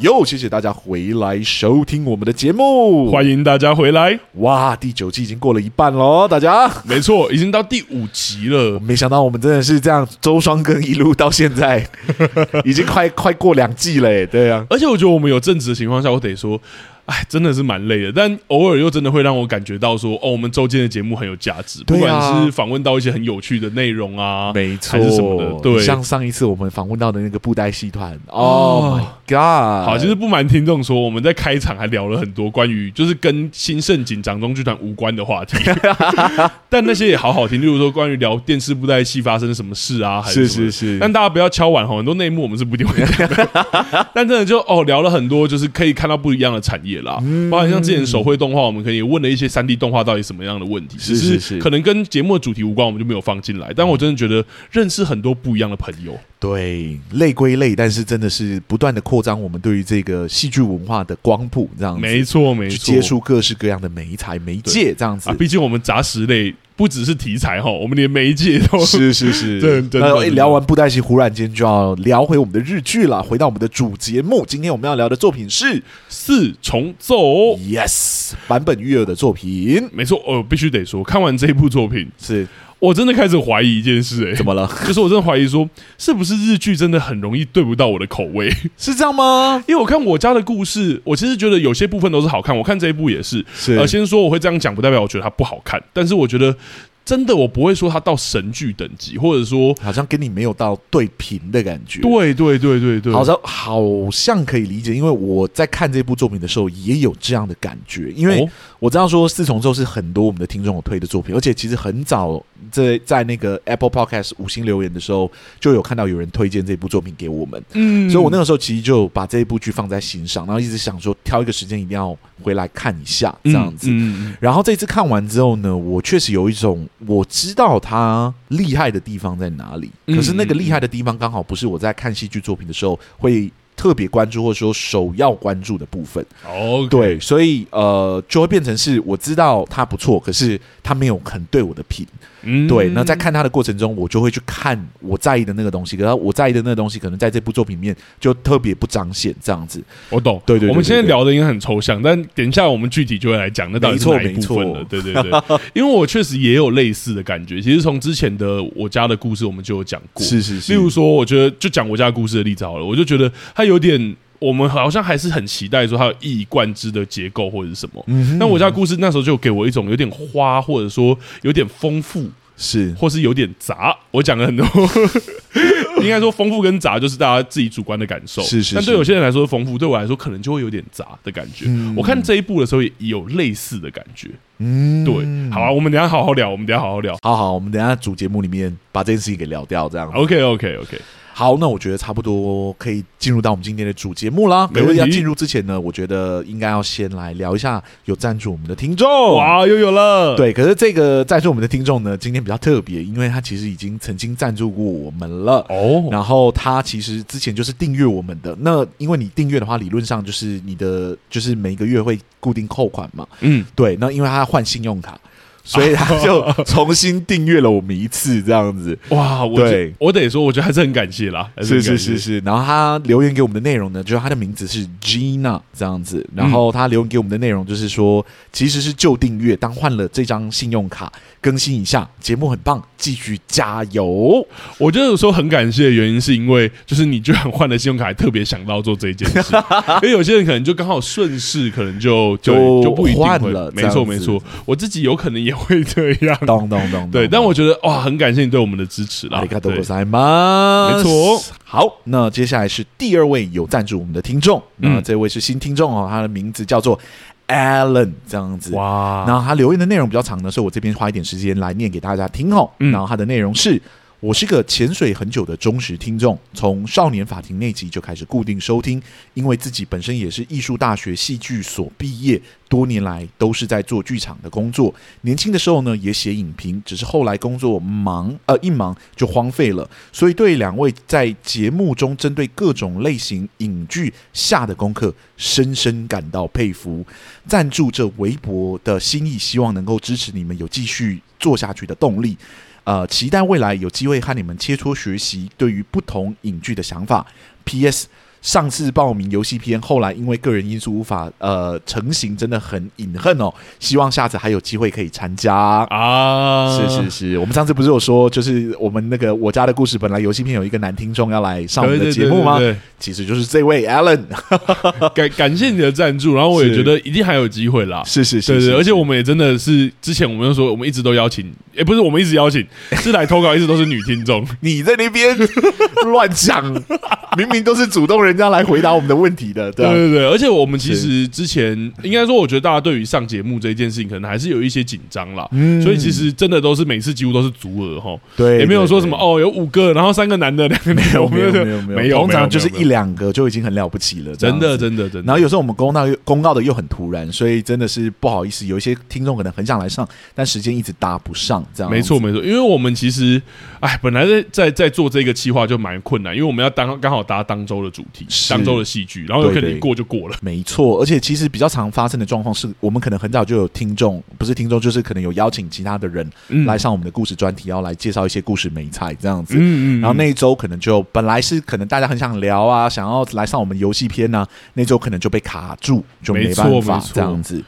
又谢谢大家回来收听我们的节目，欢迎大家回来！哇，第九季已经过了一半喽，大家没错，已经到第五集了。没想到我们真的是这样周双更一路到现在，已经快快过两季了，对啊。而且我觉得我们有正职的情况下，我得说。哎，真的是蛮累的，但偶尔又真的会让我感觉到说，哦，我们周间的节目很有价值，不管是访问到一些很有趣的内容啊，没错，还是什么的，对，像上一次我们访问到的那个布袋戏团，Oh my God！好，就是不瞒听众说，我们在开场还聊了很多关于就是跟新盛景掌中剧团无关的话题，但那些也好好听，例如说关于聊电视布袋戏发生什么事啊，还是是是是，但大家不要敲碗哈，很多内幕我们是不一定会讲的，但真的就哦聊了很多，就是可以看到不一样的产业啦，包括像之前手绘动画，我们可以问了一些三 D 动画到底什么样的问题，是是是，可能跟节目的主题无关，我们就没有放进来。但我真的觉得认识很多不一样的朋友，对，累归累，但是真的是不断的扩张我们对于这个戏剧文化的光谱，这样子，没错没错，接触各式各样的媒材媒介，这样子。毕竟我们杂食类。不只是题材哈，我们连媒介都是是是。对对。那聊完布袋戏，忽然间就要聊回我们的日剧了。回到我们的主节目，今天我们要聊的作品是《四重奏》。Yes，版本育儿的作品。没错，我必须得说，看完这一部作品是。我真的开始怀疑一件事，欸，哎，怎么了？就是我真的怀疑说，是不是日剧真的很容易对不到我的口味？是这样吗？因为我看我家的故事，我其实觉得有些部分都是好看。我看这一部也是，是。呃，先说我会这样讲，不代表我觉得它不好看，但是我觉得。真的，我不会说它到神剧等级，或者说好像跟你没有到对平的感觉。对对对对对，好像好像可以理解，因为我在看这部作品的时候也有这样的感觉。因为我知道说四重奏是很多我们的听众有推的作品，而且其实很早在在那个 Apple Podcast 五星留言的时候，就有看到有人推荐这部作品给我们。嗯，所以我那个时候其实就把这一部剧放在心上，然后一直想说挑一个时间一定要回来看一下这样子。嗯，然后这次看完之后呢，我确实有一种。我知道它厉害的地方在哪里，可是那个厉害的地方刚好不是我在看戏剧作品的时候会特别关注或者说首要关注的部分。哦，对，所以呃，就会变成是我知道他不错，可是他没有很对我的评。嗯，对。那在看他的过程中，我就会去看我在意的那个东西。可是我在意的那个东西，可能在这部作品里面就特别不彰显这样子。我懂，对对，对，对，对，对。我们现在聊的应该很抽象，但等一下我们具体就会来讲那到底是哪一部分了。对对对，因为我确实也有类似的感觉。其实从之前的我家的故事，我们就有讲过。是是是。例如说，我觉得就讲我家故事的例子好了，我就觉得他有点。我们好像还是很期待说它有一以贯之的结构或者是什么。嗯，那我家故事那时候就给我一种有点花，或者说有点丰富，是，或是有点杂。我讲了很多，应该说丰富跟杂就是大家自己主观的感受。是是，是。但对有些人来说丰富，对我来说可能就会有点杂的感觉。嗯。我看这一部的时候也有类似的感觉。嗯，对。好啊，我们等一下好好聊，我们等一下好好聊。好好，我们等一下主节目里面把这件事情给聊掉，这样。OK OK OK。好，那我觉得差不多可以进入到我们今天的主节目啦。没问题。要进入之前呢，我觉得应该要先来聊一下有赞助我们的听众。哇，又有了。对，可是这个赞助我们的听众呢，今天比较特别，因为他其实已经曾经赞助过我们了。哦。然后他其实之前就是订阅我们的。那因为你订阅的话，理论上就是你的就是每个月会固定扣款嘛。嗯。对。那因为他要换信用卡。所以他就重新订阅了我们一次，这样子。哇，我对，我得说，我觉得还是很感谢啦。是是是是。然后他留言给我们的内容呢，就是他的名字是 Gina 这样子。然后他留言给我们的内容就是说，其实是旧订阅，当换了这张信用卡，更新一下，节目很棒，继续加油。我觉得有时候很感谢的原因，是因为就是你居然换了信用卡，还特别想到做这一件事。因为有些人可能就刚好顺势，可能就就就不一定换了。没错没错，我自己有可能也。会这样，咚咚咚，对，但我觉得哇，很感谢你对我们的支持啦。阿里嘎多ございます。没错。好，那接下来是第二位有赞助我们的听众，那、嗯、这位是新听众哦，他的名字叫做 Alan，这样子。哇，然后他留言的内容比较长呢，所以我这边花一点时间来念给大家听哦。嗯、然后他的内容是。我是个潜水很久的忠实听众，从《少年法庭》那集就开始固定收听，因为自己本身也是艺术大学戏剧所毕业，多年来都是在做剧场的工作。年轻的时候呢，也写影评，只是后来工作忙，呃，一忙就荒废了。所以对两位在节目中针对各种类型影剧下的功课，深深感到佩服。赞助这微博的心意，希望能够支持你们有继续做下去的动力。呃，期待未来有机会和你们切磋学习对于不同影剧的想法。P.S. 上次报名游戏篇，后来因为个人因素无法呃成型，真的很隐恨哦。希望下次还有机会可以参加啊！是是是，我们上次不是有说，就是我们那个我家的故事，本来游戏片有一个男听众要来上我们的节目吗？对对对对对，其实就是这位 Alan。感感谢你的赞助，然后我也觉得一定还有机会啦。是是是，对对，而且我们也真的是之前我们就说，我们一直都邀请，也不是我们一直邀请，是来投稿一直都是女听众。你在那边乱讲，明明都是主动人。人家来回答我们的问题的，对对对，而且我们其实之前应该说，我觉得大家对于上节目这一件事情，可能还是有一些紧张啦。嗯，所以其实真的都是每次几乎都是足额哈，对，也没有说什么哦，有五个，然后三个男的，两个女的，没有 没有没有。没有，通常就是一两个就已经很了不起了，真的真的真的。然后有时候我们公告公告的又很突然，所以真的是不好意思，有一些听众可能很想来上，但时间一直搭不上，这样没错没错，因为我们其实哎，本来在在在做这个计划就蛮困难，因为我们要当刚好搭当周的主题，当周的戏。剧，然后有可能过就过了，没错。而且其实比较常发生的状况是，我们可能很早就有听众，不是听众，就是可能有邀请其他的人来上我们的故事专题，要来介绍一些故事美菜这样子。然后那一周可能就本来是可能大家很想聊啊，想要来上我们游戏篇呢，那周可能就被卡住，就没办法这样子。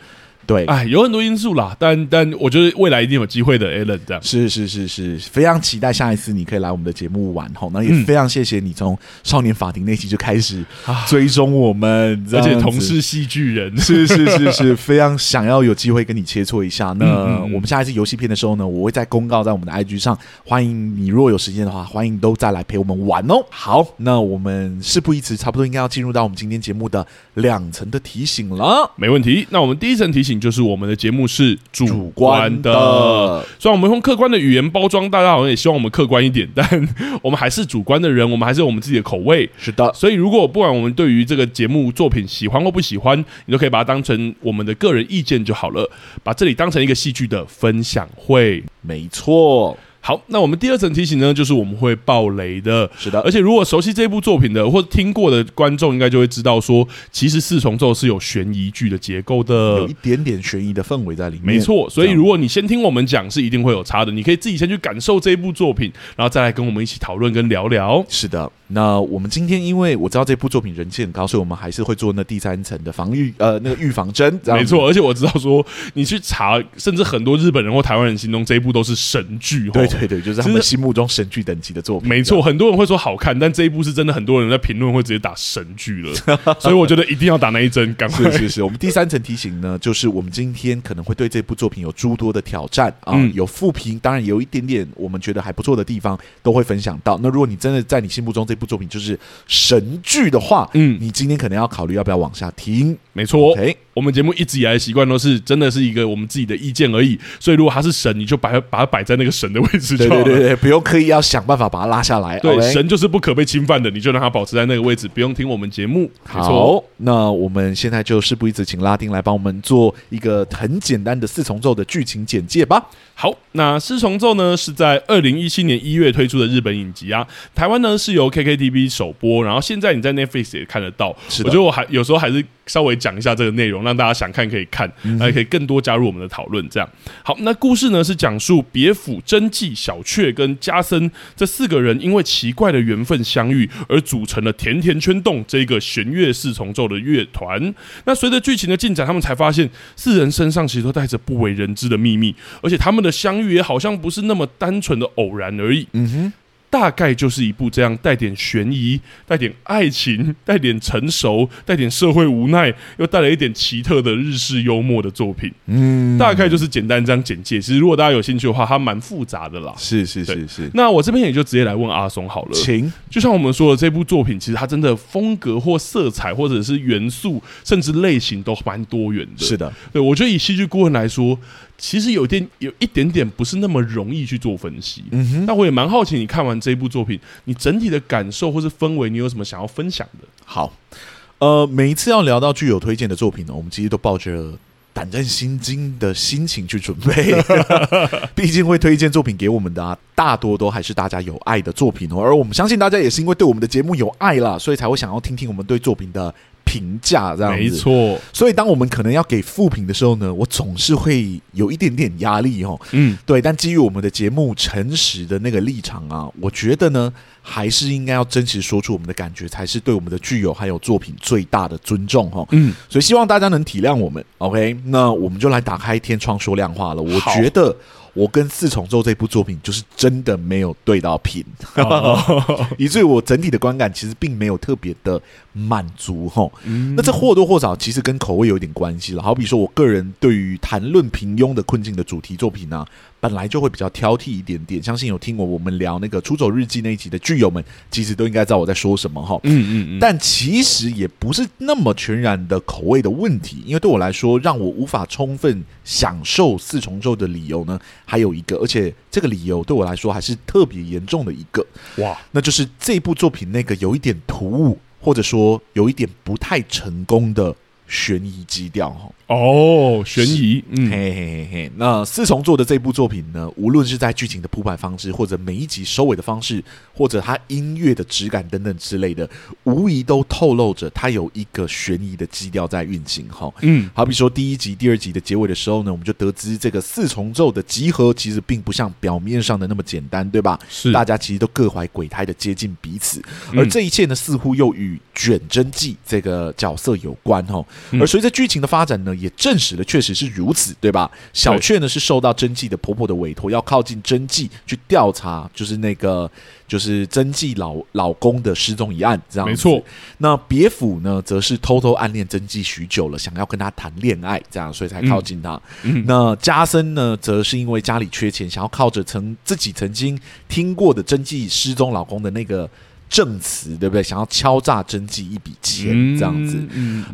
对，哎，有很多因素啦，但但我觉得未来一定有机会的样是是是是，非常期待下一次你可以来我们的节目玩吼，那也非常谢谢你从少年法庭那期就开始追踪我们，而且同是戏剧人，是是是是，非常想要有机会跟你切磋一下。那我们下一次游戏片的时候呢，我会再公告在我们的 IG 上，欢迎你，如果有时间的话，欢迎都再来陪我们玩哦。好，那我们事不宜迟，差不多应该要进入到我们今天节目的两层的提醒了，没问题。那我们第一层提醒。就是我们的节目是主观的，虽然我们用客观的语言包装，大家好像也希望我们客观一点，但我们还是主观的人，我们还是有我们自己的口味。是的，所以如果不管我们对于这个节目作品喜欢或不喜欢，你都可以把它当成我们的个人意见就好了，把这里当成一个戏剧的分享会。没错。好，那我们第二层提醒呢，就是我们会爆雷的。是的，而且如果熟悉这部作品的或者听过的观众，应该就会知道说，其实四重奏是有悬疑剧的结构的，有一点点悬疑的氛围在里面。没错，所以如果你先听我们讲，是一定会有差的。你可以自己先去感受这部作品，然后再来跟我们一起讨论跟聊聊。是的。那我们今天，因为我知道这部作品人气很高，所以我们还是会做那第三层的防御，呃，那个预防针。没错，而且我知道说，你去查，甚至很多日本人或台湾人心中这一部都是神剧。对 对对，就是他们心目中神剧等级的作品。没错，很多人会说好看，但这一部是真的，很多人在评论会直接打神剧了。所以我觉得一定要打那一针。赶快，是是是，我们第三层提醒呢，就是我们今天可能会对这部作品有诸多的挑战啊，嗯、有负评，当然也有一点点我们觉得还不错的地方，都会分享到。那如果你真的在你心目中这部作品就是神剧的话，嗯，你今天可能要考虑要不要往下听。没错我们节目一直以来的习惯都是真的是一个我们自己的意见而已。所以如果他是神，你就把它把它摆在那个神的位置就好了。对对对，不用刻意要想办法把它拉下来。对？神就是不可被侵犯的，你就让它保持在那个位置，不用听我们节目。好，那我们现在就事不宜迟，请拉丁来帮我们做一个很简单的四重奏的剧情简介吧。好，那四重奏呢是在二零一七年一月推出的日本影集啊，台湾呢是由 KKTV 首播，然后现在你在 Netflix 也看得到。是的，我觉得我还有时候还是稍微讲一下这个内容，让大家想看可以看，还、嗯、可以更多加入我们的讨论。这样好，那故事呢是讲述别府、真纪、小雀跟加森这四个人因为奇怪的缘分相遇，而组成了甜甜圈洞这个弦乐四重奏的乐团。那随着剧情的进展，他们才发现四人身上其实都带着不为人知的秘密，而且他们的相遇也好像不是那么单纯的偶然而已。嗯哼。大概就是一部这样带点悬疑、带点爱情、带点成熟、带点社会无奈，又带来一点奇特的日式幽默的作品。嗯，大概就是简单这样简介。其实如果大家有兴趣的话，它蛮复杂的啦。是是是是。那我这边也就直接来问阿松好了。请，就像我们说的，这部作品其实它真的风格或色彩，或者是元素，甚至类型都蛮多元的。是的，对，我觉得以戏剧顾问来说。其实有点有一点点不是那么容易去做分析。嗯哼，那我也蛮好奇，你看完这一部作品，你整体的感受或是氛围，你有什么想要分享的？好，呃，每一次要聊到具有推荐的作品呢，我们其实都抱着胆战心惊的心情去准备。毕竟会推荐作品给我们的啊，大多都还是大家有爱的作品哦。而我们相信大家也是因为对我们的节目有爱啦，所以才会想要听听我们对作品的。评价这样没错，所以当我们可能要给负评的时候呢，我总是会有一点点压力哦。嗯，对，但基于我们的节目诚实的那个立场啊，我觉得呢，还是应该要真实说出我们的感觉，才是对我们的剧友还有作品最大的尊重哈。嗯，所以希望大家能体谅我们。OK，那我们就来打开天窗说亮话了。我觉得。我跟四重奏这部作品就是真的没有对到频，以至于我整体的观感其实并没有特别的满足哈。那这或多或少其实跟口味有点关系了。好比说我个人对于谈论平庸的困境的主题作品呢、啊，本来就会比较挑剔一点点。相信有听过我们聊那个《出走日记》那一集的剧友们，其实都应该知道我在说什么哈。嗯嗯嗯。但其实也不是那么全然的口味的问题，因为对我来说，让我无法充分享受四重奏的理由呢，还有一个，而且这个理由对我来说还是特别严重的一个哇，那就是这部作品那个有一点突兀，或者说有一点不太成功的悬疑基调哈。哦，悬疑，嗯，嘿嘿嘿嘿。那四重奏的这部作品呢，无论是在剧情的铺排方式，或者每一集收尾的方式，或者它音乐的质感等等之类的，无疑都透露着它有一个悬疑的基调在运行哈。嗯，好比说第一集、第二集的结尾的时候呢，我们就得知这个四重奏的集合其实并不像表面上的那么简单，对吧？是，大家其实都各怀鬼胎的接近彼此，而这一切呢，似乎又与卷真纪这个角色有关哦。而随着剧情的发展呢，也证实了确实是如此，对吧？小雀呢是受到真纪的婆婆的委托，要靠近真纪去调查，就是那个就是真纪老老公的失踪一案，这样没错。那别府呢，则是偷偷暗恋真纪许久了，想要跟他谈恋爱，这样所以才靠近他。嗯、那加森呢，则是因为家里缺钱，想要靠着曾自己曾经听过的真纪失踪老公的那个证词，对不对？想要敲诈真纪一笔钱，这样子。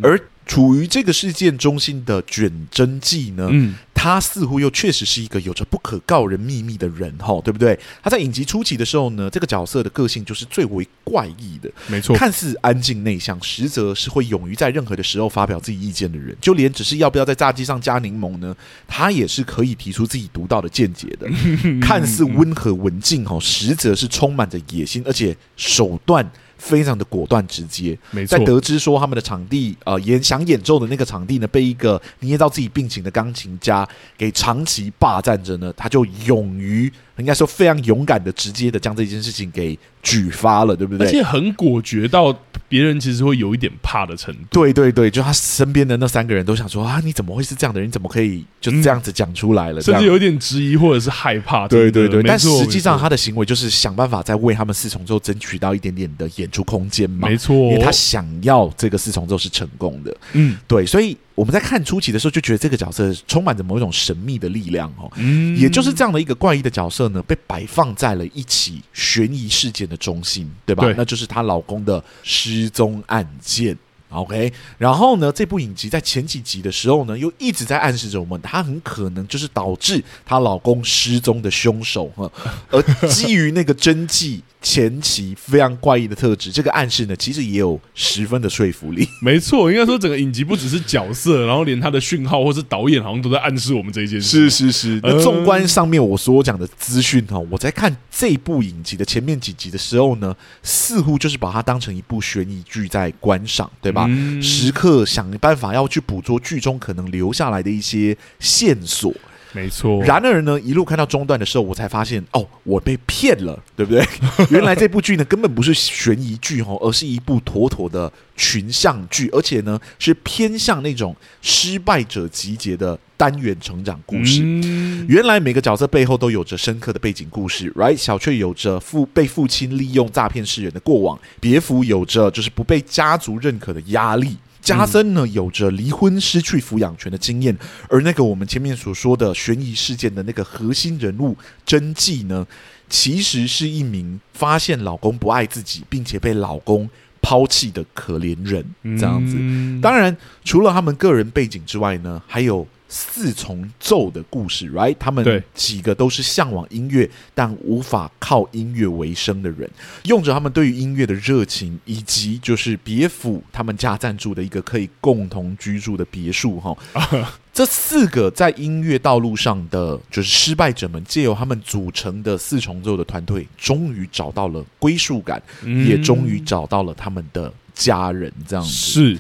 而处于这个事件中心的卷真纪呢，嗯，他似乎又确实是一个有着不可告人秘密的人，哈，对不对？他在影集初期的时候呢，这个角色的个性就是最为怪异的，没错，看似安静内向，实则是会勇于在任何的时候发表自己意见的人。就连只是要不要在炸鸡上加柠檬呢，他也是可以提出自己独到的见解的。看似温和文静，哈，实则是充满着野心，而且手段。非常的果断直接，没错。在得知说他们的场地，呃，演想演奏的那个场地呢，被一个捏造自己病情的钢琴家给长期霸占着呢，他就勇于，应该说非常勇敢的、直接的将这件事情给举发了，对不对？而且很果决到别人其实会有一点怕的程度。对对对，就他身边的那三个人都想说啊，你怎么会是这样的人？你怎么可以就这样子讲出来了？嗯、甚至有一点质疑或者是害怕。对对对，但实际上他的行为就是想办法在为他们四重奏争取到一点点的演出空间嘛。没错，因为他想要这个四重奏是成功的。嗯，对，所以。我们在看初期的时候就觉得这个角色充满着某一种神秘的力量哦，嗯，也就是这样的一个怪异的角色呢，被摆放在了一起悬疑事件的中心，对吧？对，那就是她老公的失踪案件。OK，然后呢，这部影集在前几集的时候呢，又一直在暗示着我们，她很可能就是导致她老公失踪的凶手哈。而基于那个真纪前期非常怪异的特质，这个暗示呢，其实也有十分的说服力。没错，应该说整个影集不只是角色，然后连他的讯号或是导演好像都在暗示我们这一件事。是是是。那纵观上面我所讲的资讯哈，我在看这部影集的前面几集的时候呢，似乎就是把它当成一部悬疑剧在观赏，对吧？嗯、时刻想办法要去捕捉剧中可能留下来的一些线索，没错。然而呢，一路看到中段的时候，我才发现，哦，我被骗了，对不对？原来这部剧呢，根本不是悬疑剧哦，而是一部妥妥的群像剧，而且呢，是偏向那种失败者集结的单元成长故事。嗯、原来每个角色背后都有着深刻的背景故事，right？小雀有着父被父亲利用诈骗世人的过往，别府有着就是不被家族认可的压力。家森呢，有着离婚失去抚养权的经验，而那个我们前面所说的悬疑事件的那个核心人物真纪呢，其实是一名发现老公不爱自己，并且被老公抛弃的可怜人。这样子，当然除了他们个人背景之外呢，还有四重奏的故事，right？他们几个都是向往音乐但无法靠音乐为生的人，用着他们对于音乐的热情，以及就是别府他们家赞助的一个可以共同居住的别墅，哈。这四个在音乐道路上的就是失败者们，借由他们组成的四重奏的团队，终于找到了归属感，嗯、也终于找到了他们的家人。这样子，是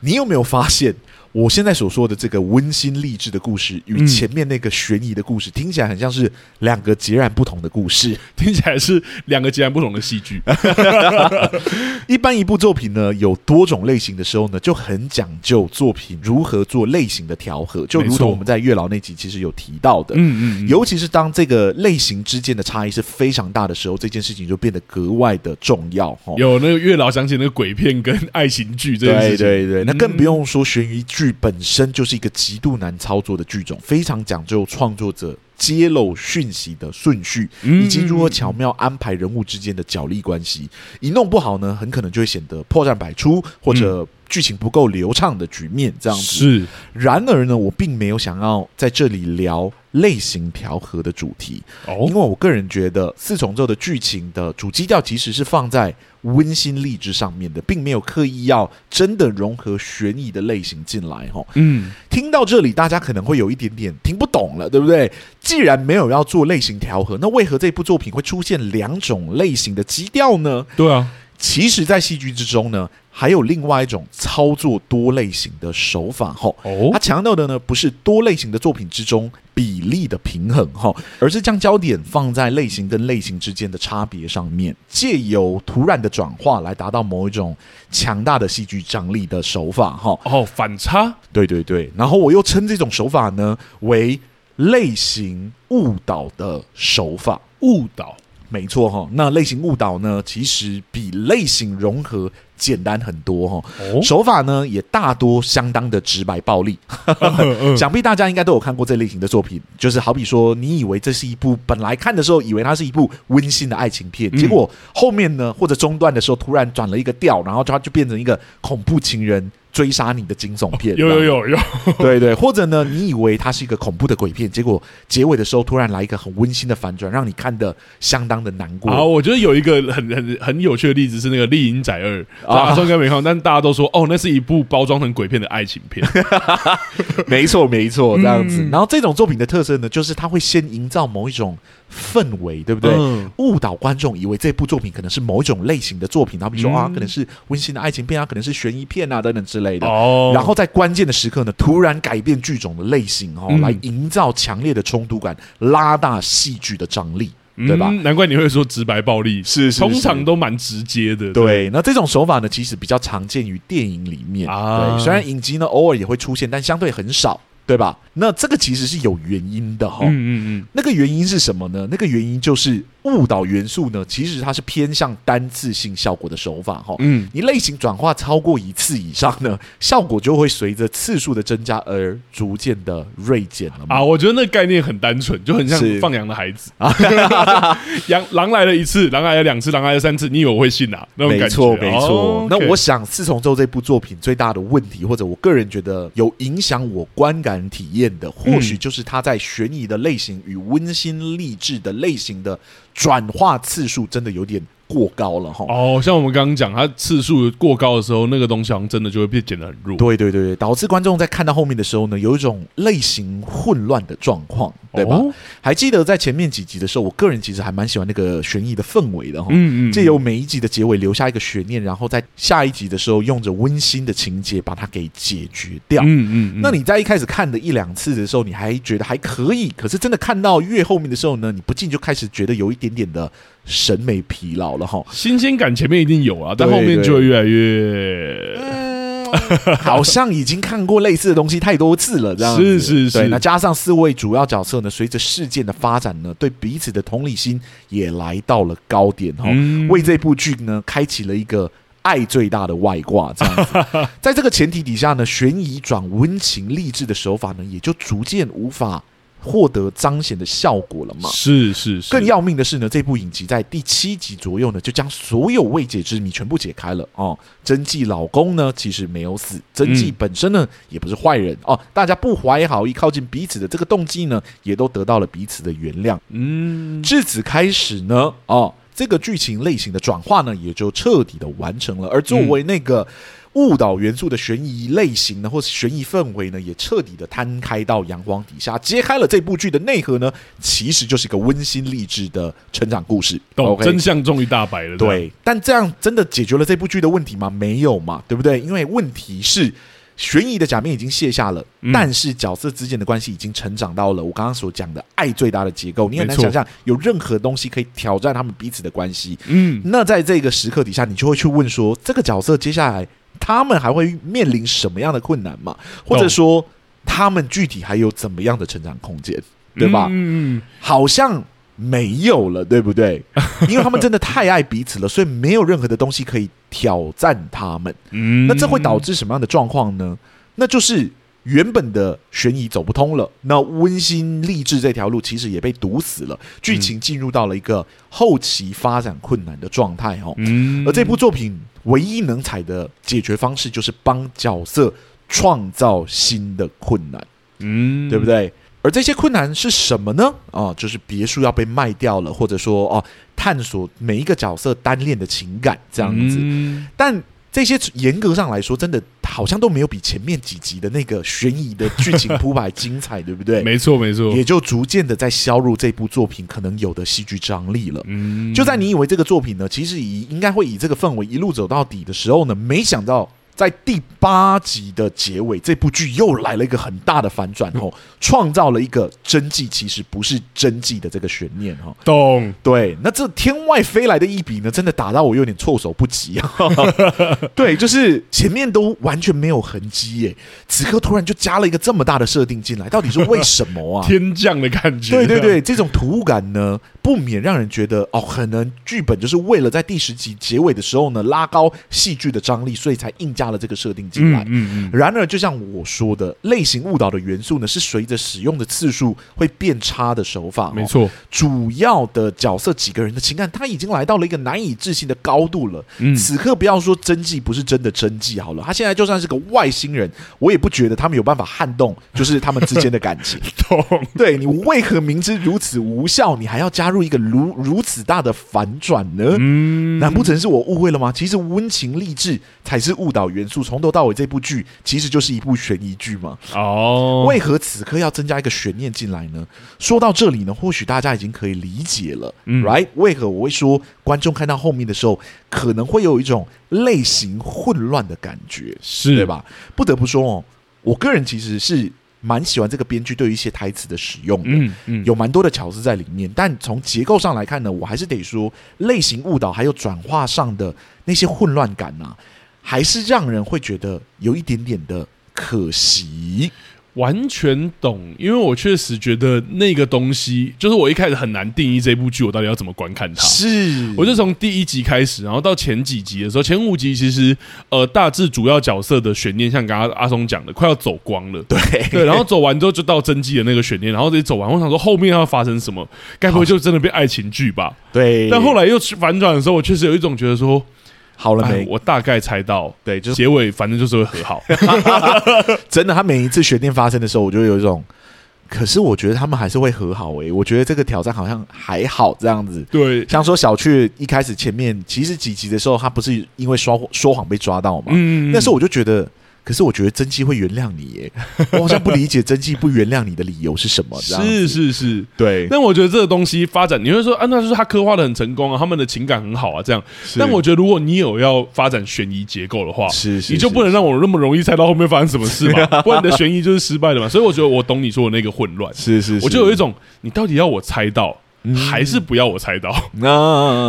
你有没有发现？我现在所说的这个温馨励志的故事，与前面那个悬疑的故事，听起来很像是两个截然不同的故事，听起来是两个截然不同的戏剧。一般一部作品呢，有多种类型的时候呢，就很讲究作品如何做类型的调和，就如同我们在月老那集其实有提到的，嗯嗯，尤其是当这个类型之间的差异是非常大的时候，这件事情就变得格外的重要。有那个月老想起那个鬼片跟爱情剧，这对对对，那更不用说悬疑剧。剧本身就是一个极度难操作的剧种，非常讲究创作者揭露讯息的顺序，以及如何巧妙安排人物之间的角力关系。一弄不好呢，很可能就会显得破绽百出，或者剧情不够流畅的局面。这样子是。然而呢，我并没有想要在这里聊类型调和的主题，哦因为我个人觉得四重奏的剧情的主基调其实是放在。温馨励志上面的，并没有刻意要真的融合悬疑的类型进来，哈。嗯，听到这里，大家可能会有一点点听不懂了，对不对？既然没有要做类型调和，那为何这部作品会出现两种类型的基调呢？对啊，其实，在戏剧之中呢。还有另外一种操作多类型的手法，哈，哦，他强调的呢，不是多类型的作品之中比例的平衡，哈，而是将焦点放在类型跟类型之间的差别上面，借由土壤的转化来达到某一种强大的戏剧张力的手法，哈，哦，反差，对对对，然后我又称这种手法呢为类型误导的手法，误导。没错哈，那类型误导呢，其实比类型融合简单很多哈。手法呢也大多相当的直白暴力，想必大家应该都有看过这类型的作品，就是好比说，你以为这是一部本来看的时候以为它是一部温馨的爱情片，结果后面呢或者中段的时候突然转了一个调，然后它就变成一个恐怖情人。追杀你的惊悚片，有有有有，对 对，或者呢，你以为它是一个恐怖的鬼片，结果结尾的时候突然来一个很温馨的反转，让你看得相当的难过。啊，我觉得有一个很很很有趣的例子是那个《丽影仔二》，大家应该没看，但大家都说哦，那是一部包装成鬼片的爱情片。没错没错，这样子。然后这种作品的特色呢，就是它会先营造某一种。氛围对不对？嗯、误导观众以为这部作品可能是某一种类型的作品，然后比如说、嗯、啊，可能是温馨的爱情片啊，可能是悬疑片啊等等之类的。哦，然后在关键的时刻呢，突然改变剧种的类型哦，嗯、来营造强烈的冲突感，拉大戏剧的张力，嗯、对吧？难怪你会说直白暴力，是，通常都蛮直接的。对，对，那这种手法呢，其实比较常见于电影里面啊。对，虽然影集呢偶尔也会出现，但相对很少。对吧？那这个其实是有原因的哈。嗯嗯嗯。那个原因是什么呢？那个原因就是。误导元素呢，其实它是偏向单次性效果的手法哈。嗯，你类型转化超过一次以上呢，效果就会随着次数的增加而逐渐的锐减了嘛。啊，我觉得那个概念很单纯，就很像放羊的孩子啊。羊狼来了一次，狼来了两次，狼来了三次，你以为我会信啊？那种感觉，没错，没错。哦 okay、那我想四重奏这部作品最大的问题，或者我个人觉得有影响我观感体验的，或许就是它在悬疑的类型与温馨励志的类型的。转化次数真的有点过高了哈！哦，像我们刚刚讲，它次数过高的时候，那个东西好像真的就会被剪得很弱。对对对，导致观众在看到后面的时候呢，有一种类型混乱的状况，对吧？哦、还记得在前面几集的时候，我个人其实还蛮喜欢那个悬疑的氛围的哈。嗯嗯，借由每一集的结尾留下一个悬念，然后在下一集的时候用着温馨的情节把它给解决掉。嗯嗯，嗯，那你在一开始看的一两次的时候，你还觉得还可以，可是真的看到越后面的时候呢，你不禁就开始觉得有一点点的。审美疲劳了哈，新鲜感前面一定有啊，但后面就会越来越，嗯，好像已经看过类似的东西太多次了，这样是是是。那加上四位主要角色呢，随着事件的发展呢，对彼此的同理心也来到了高点哈，嗯、为这部剧呢开启了一个爱最大的外挂，这样子。在这个前提底下呢，悬疑转温情励志的手法呢，也就逐渐无法。获得彰显的效果了嘛？是是是。更要命的是呢，这部影集在第七集左右呢，就将所有未解之谜全部解开了哦。真纪老公呢，其实没有死，真纪本身呢，也不是坏人哦。大家不怀好意靠近彼此的这个动机呢，也都得到了彼此的原谅。嗯，至此开始呢，哦，这个剧情类型的转化呢，也就彻底的完成了。而作为那个。误导元素的悬疑类型呢，或是悬疑氛围呢，也彻底的摊开到阳光底下，揭开了这部剧的内核呢，其实就是一个温馨励志的成长故事。懂?真相终于大白了。对，但这样真的解决了这部剧的问题吗？没有嘛，对不对？因为问题是。悬疑的假面已经卸下了，嗯、但是角色之间的关系已经成长到了我刚刚所讲的爱最大的结构。你很难想象有任何东西可以挑战他们彼此的关系。嗯，那在这个时刻底下，你就会去问说，这个角色接下来他们还会面临什么样的困难吗？或者说，他们具体还有怎么样的成长空间？对吧？嗯，好像。没有了，对不对？因为他们真的太爱彼此了，所以没有任何的东西可以挑战他们。嗯，那这会导致什么样的状况呢？那就是原本的悬疑走不通了，那温馨励志这条路其实也被堵死了，剧情进入到了一个后期发展困难的状态哦。嗯，而这部作品唯一能采的解决方式就是帮角色创造新的困难，嗯，对不对？而这些困难是什么呢？啊，就是别墅要被卖掉了，或者说哦，探索每一个角色单恋的情感这样子。嗯、但这些严格上来说，真的好像都没有比前面几集的那个悬疑的剧情铺排精彩，对不对？没错，没错。也就逐渐的在削弱这部作品可能有的戏剧张力了。嗯，就在你以为这个作品呢，其实以应该会以这个氛围一路走到底的时候呢，没想到。在第八集的结尾，这部剧又来了一个很大的反转哦，创造了一个真迹其实不是真迹的这个悬念哈。懂？对，那这天外飞来的一笔呢，真的打到我有点措手不及啊。对，就是前面都完全没有痕迹耶，此刻突然就加了一个这么大的设定进来，到底是为什么啊？天降的感觉。对对对，这种突兀感呢，不免让人觉得哦，可能剧本就是为了在第十集结尾的时候呢，拉高戏剧的张力，所以才硬加。了这个设定进来，嗯嗯嗯。然而，就像我说的，类型误导的元素呢，是随着使用的次数会变差的手法。没错，主要的角色几个人的情感，他已经来到了一个难以置信的高度了。嗯，此刻不要说真迹不是真的真迹好了，他现在就算是个外星人，我也不觉得他们有办法撼动，就是他们之间的感情。对，你为何明知如此无效，你还要加入一个如如此大的反转呢？嗯，难不成是我误会了吗？其实温情励志才是误导元素，从头到尾这部剧其实就是一部悬疑剧嘛。哦，为何此刻要增加一个悬念进来呢？说到这里呢，或许大家已经可以理解了，嗯，right？为何我会说观众看到后面的时候可能会有一种类型混乱的感觉，是对吧？不得不说哦，我个人其实是。蛮喜欢这个编剧对于一些台词的使用的，嗯嗯，有蛮多的巧思在里面。但从结构上来看呢，我还是得说，类型误导还有转化上的那些混乱感啊，还是让人会觉得有一点点的可惜。完全懂，因为我确实觉得那个东西，就是我一开始很难定义这部剧我到底要怎么观看它。是，我就从第一集开始，然后到前几集的时候，前五集其实呃大致主要角色的悬念，像刚刚阿松讲的，快要走光了。对对，然后走完之后就到真纪的那个悬念，然后这走完，我想说后面要发生什么？该不会就真的变爱情剧吧？对。但后来又反转的时候，我确实有一种觉得说。好了没？哎、我大概猜到，对，就是结尾，反正就是会和好。真的，他每一次悬念发生的时候，我就有一种，可是我觉得他们还是会和好。诶，我觉得这个挑战好像还好这样子。对，像说小雀一开始前面其实几集的时候，他不是因为说说谎被抓到嘛？嗯，那时候我就觉得。可是我觉得真纪会原谅你耶，我好像不理解真纪不原谅你的理由是什么。是是是，对。但我觉得这个东西发展，你会说啊，那就是他刻画的很成功啊，他们的情感很好啊，这样。但我觉得如果你有要发展悬疑结构的话，是是，你就不能让我那么容易猜到后面发生什么事嘛，不然你的悬疑就是失败的嘛。所以我觉得我懂你说的那个混乱，是是，我就有一种你到底要我猜到，还是不要我猜到？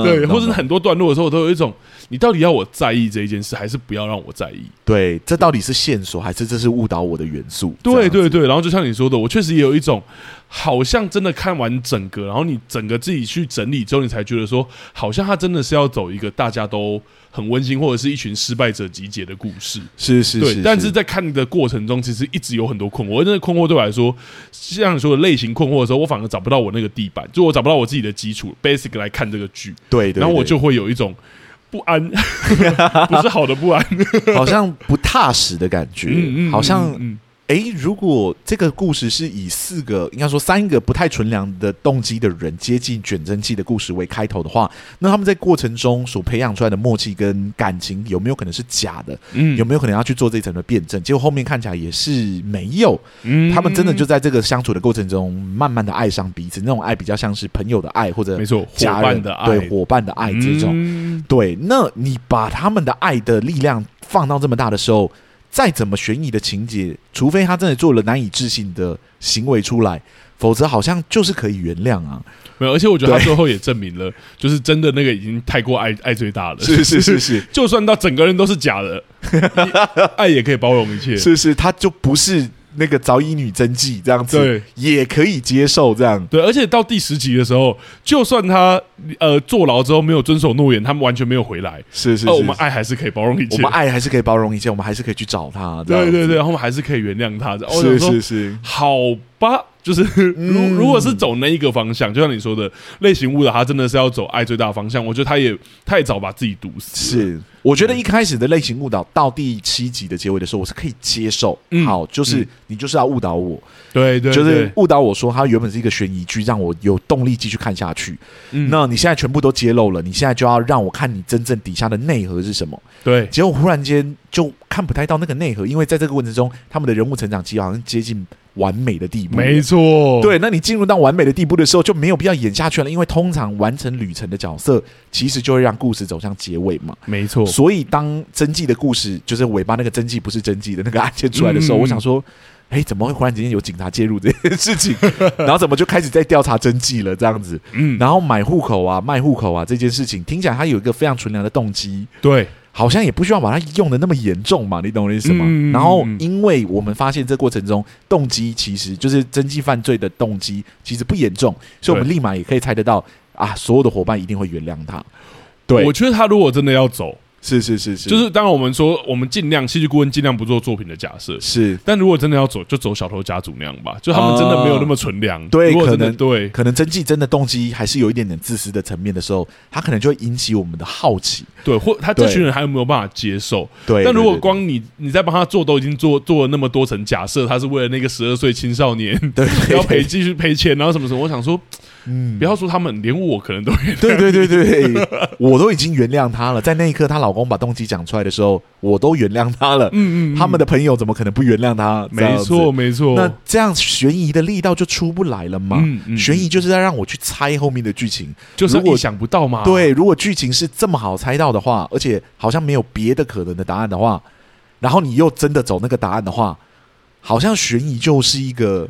对，或者很多段落的时候，我都有一种。你到底要我在意这一件事，还是不要让我在意？对，这到底是线索，还是这是误导我的元素？对对对。然后就像你说的，我确实也有一种，好像真的看完整个，然后你整个自己去整理之后，你才觉得说，好像他真的是要走一个大家都很温馨，或者是一群失败者集结的故事。是是是，对。但是在看的过程中，其实一直有很多困惑。我真的困惑对我来说，像你说的类型困惑的时候，我反而找不到我那个地板，就我找不到我自己的基础 basic 来看这个剧。对，然后我就会有一种。不安，不是好的不安，好像不踏实的感觉，嗯嗯、好像。嗯嗯哎，如果这个故事是以四个，应该说三个不太纯良的动机的人接近卷针剂的故事为开头的话，那他们在过程中所培养出来的默契跟感情有没有可能是假的？嗯，有没有可能要去做这一层的辩证？结果后面看起来也是没有。嗯，他们真的就在这个相处的过程中，慢慢的爱上彼此，那种爱比较像是朋友的爱，或者没错，家人的爱，对伙伴的爱这种。嗯、对，那你把他们的爱的力量放到这么大的时候。再怎么悬疑的情节，除非他真的做了难以置信的行为出来，否则好像就是可以原谅啊。没有，而且我觉得他最后也证明了，就是真的那个已经太过爱爱最大了。是是是是，就算到整个人都是假的，爱也可以包容一切。是是，他就不是。那个早乙女真迹这样子，对，也可以接受这样。对，而且到第十集的时候，就算他呃坐牢之后没有遵守诺言，他们完全没有回来，是是，是，是，我们爱还是可以包容一切，我们爱还是可以包容一切，我们还是可以去找他。对对对，然后我们还是可以原谅他。是是是，好吧。就是如如果是走那一个方向，就像你说的类型误导，他真的是要走爱最大方向。我觉得他也太早把自己毒死。是，我觉得一开始的类型误导到第七集的结尾的时候，我是可以接受。好，就是你就是要误导我，对对，就是误导我说他原本是一个悬疑剧，让我有动力继续看下去。那你现在全部都揭露了，你现在就要让我看你真正底下的内核是什么？对，结果忽然间就看不太到那个内核，因为在这个过程中，他们的人物成长期好像接近。完美的地步，没错。对，那你进入到完美的地步的时候，就没有必要演下去了，因为通常完成旅程的角色，其实就会让故事走向结尾嘛。没错。所以当真迹的故事，就是尾巴那个真迹不是真迹的那个案件出来的时候，嗯、我想说，哎，怎么会忽然之间有警察介入这件事情？然后怎么就开始在调查真迹了？这样子，嗯。然后买户口啊，卖户口啊，这件事情听起来他有一个非常纯良的动机。对。好像也不需要把它用的那么严重嘛，你懂我的意思吗？嗯、然后，因为我们发现这过程中动机其实就是侦缉犯罪的动机其实不严重，所以我们立马也可以猜得到啊，所有的伙伴一定会原谅他。对，我觉得他如果真的要走。是是是是，就是当然我们说，我们尽量戏剧顾问尽量不做作品的假设，是。但如果真的要走，就走小偷家族那样吧，就他们真的没有那么纯良。啊、对，可能对，可能真纪真的动机还是有一点点自私的层面的时候，他可能就会引起我们的好奇。对，或他这群人还有没有办法接受？对。但如果光你你在帮他做，都已经做做了那么多层假设，他是为了那个十二岁青少年，对，要赔继续赔钱，然后什么什么，我想说。嗯，不要说他们，连我可能都原谅。对对对对，我都已经原谅他了。在那一刻，她老公把动机讲出来的时候，我都原谅他了。嗯，嗯嗯，他们的朋友怎么可能不原谅他？没错没错。那这样悬疑的力道就出不来了嘛？嗯嗯，悬疑就是在让我去猜后面的剧情，就是我想不到嘛？对，如果剧情是这么好猜到的话，而且好像没有别的可能的答案的话，然后你又真的走那个答案的话，好像悬疑就是一个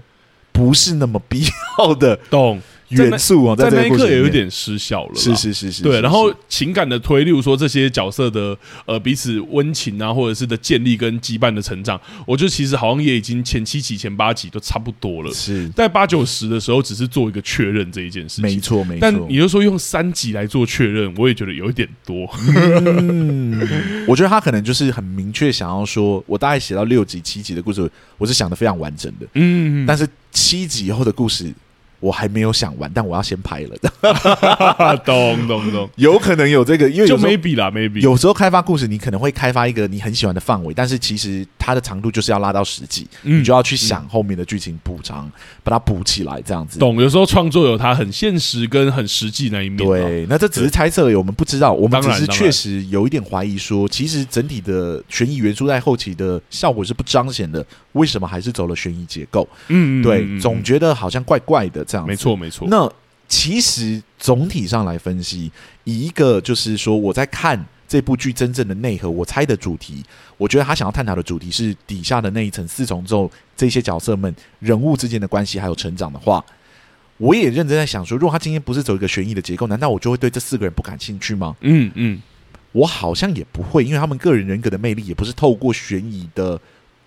不是那么必要的。懂。元素啊，在那一刻也有点失效了。是是是是，对。然后情感的推，例如说这些角色的呃彼此温情啊，或者是的建立跟羁绊的成长，我觉得其实好像也已经前七集、前八集都差不多了。是在八九十的时候，只是做一个确认这一件事情。没错没错。但你就说用三集来做确认，我也觉得有一点多。嗯，我觉得他可能就是很明确想要说，我大概写到六集、七集的故事，我是想的非常完整的。嗯，但是七集以后的故事。我还没有想完，但我要先拍了。懂懂懂，有可能有这个，因为就 maybe 啦，maybe 有时候开发故事，你可能会开发一个你很喜欢的范围，但是其实它的长度就是要拉到十几，嗯、你就要去想后面的剧情补偿，嗯、把它补起来，这样子。懂？有时候创作有它很现实跟很实际那一面。对，那这只是猜测，我们不知道，我们只是确实有一点怀疑说，其实整体的悬疑元素在后期的效果是不彰显的，为什么还是走了悬疑结构？嗯，对，总觉得好像怪怪的。这样没错没错。那其实总体上来分析，以一个就是说我在看这部剧真正的内核，我猜的主题，我觉得他想要探讨的主题是底下的那一层四重奏这些角色们人物之间的关系还有成长的话，我也认真在想说，如果他今天不是走一个悬疑的结构，难道我就会对这四个人不感兴趣吗？嗯嗯。我好像也不会，因为他们个人人格的魅力也不是透过悬疑的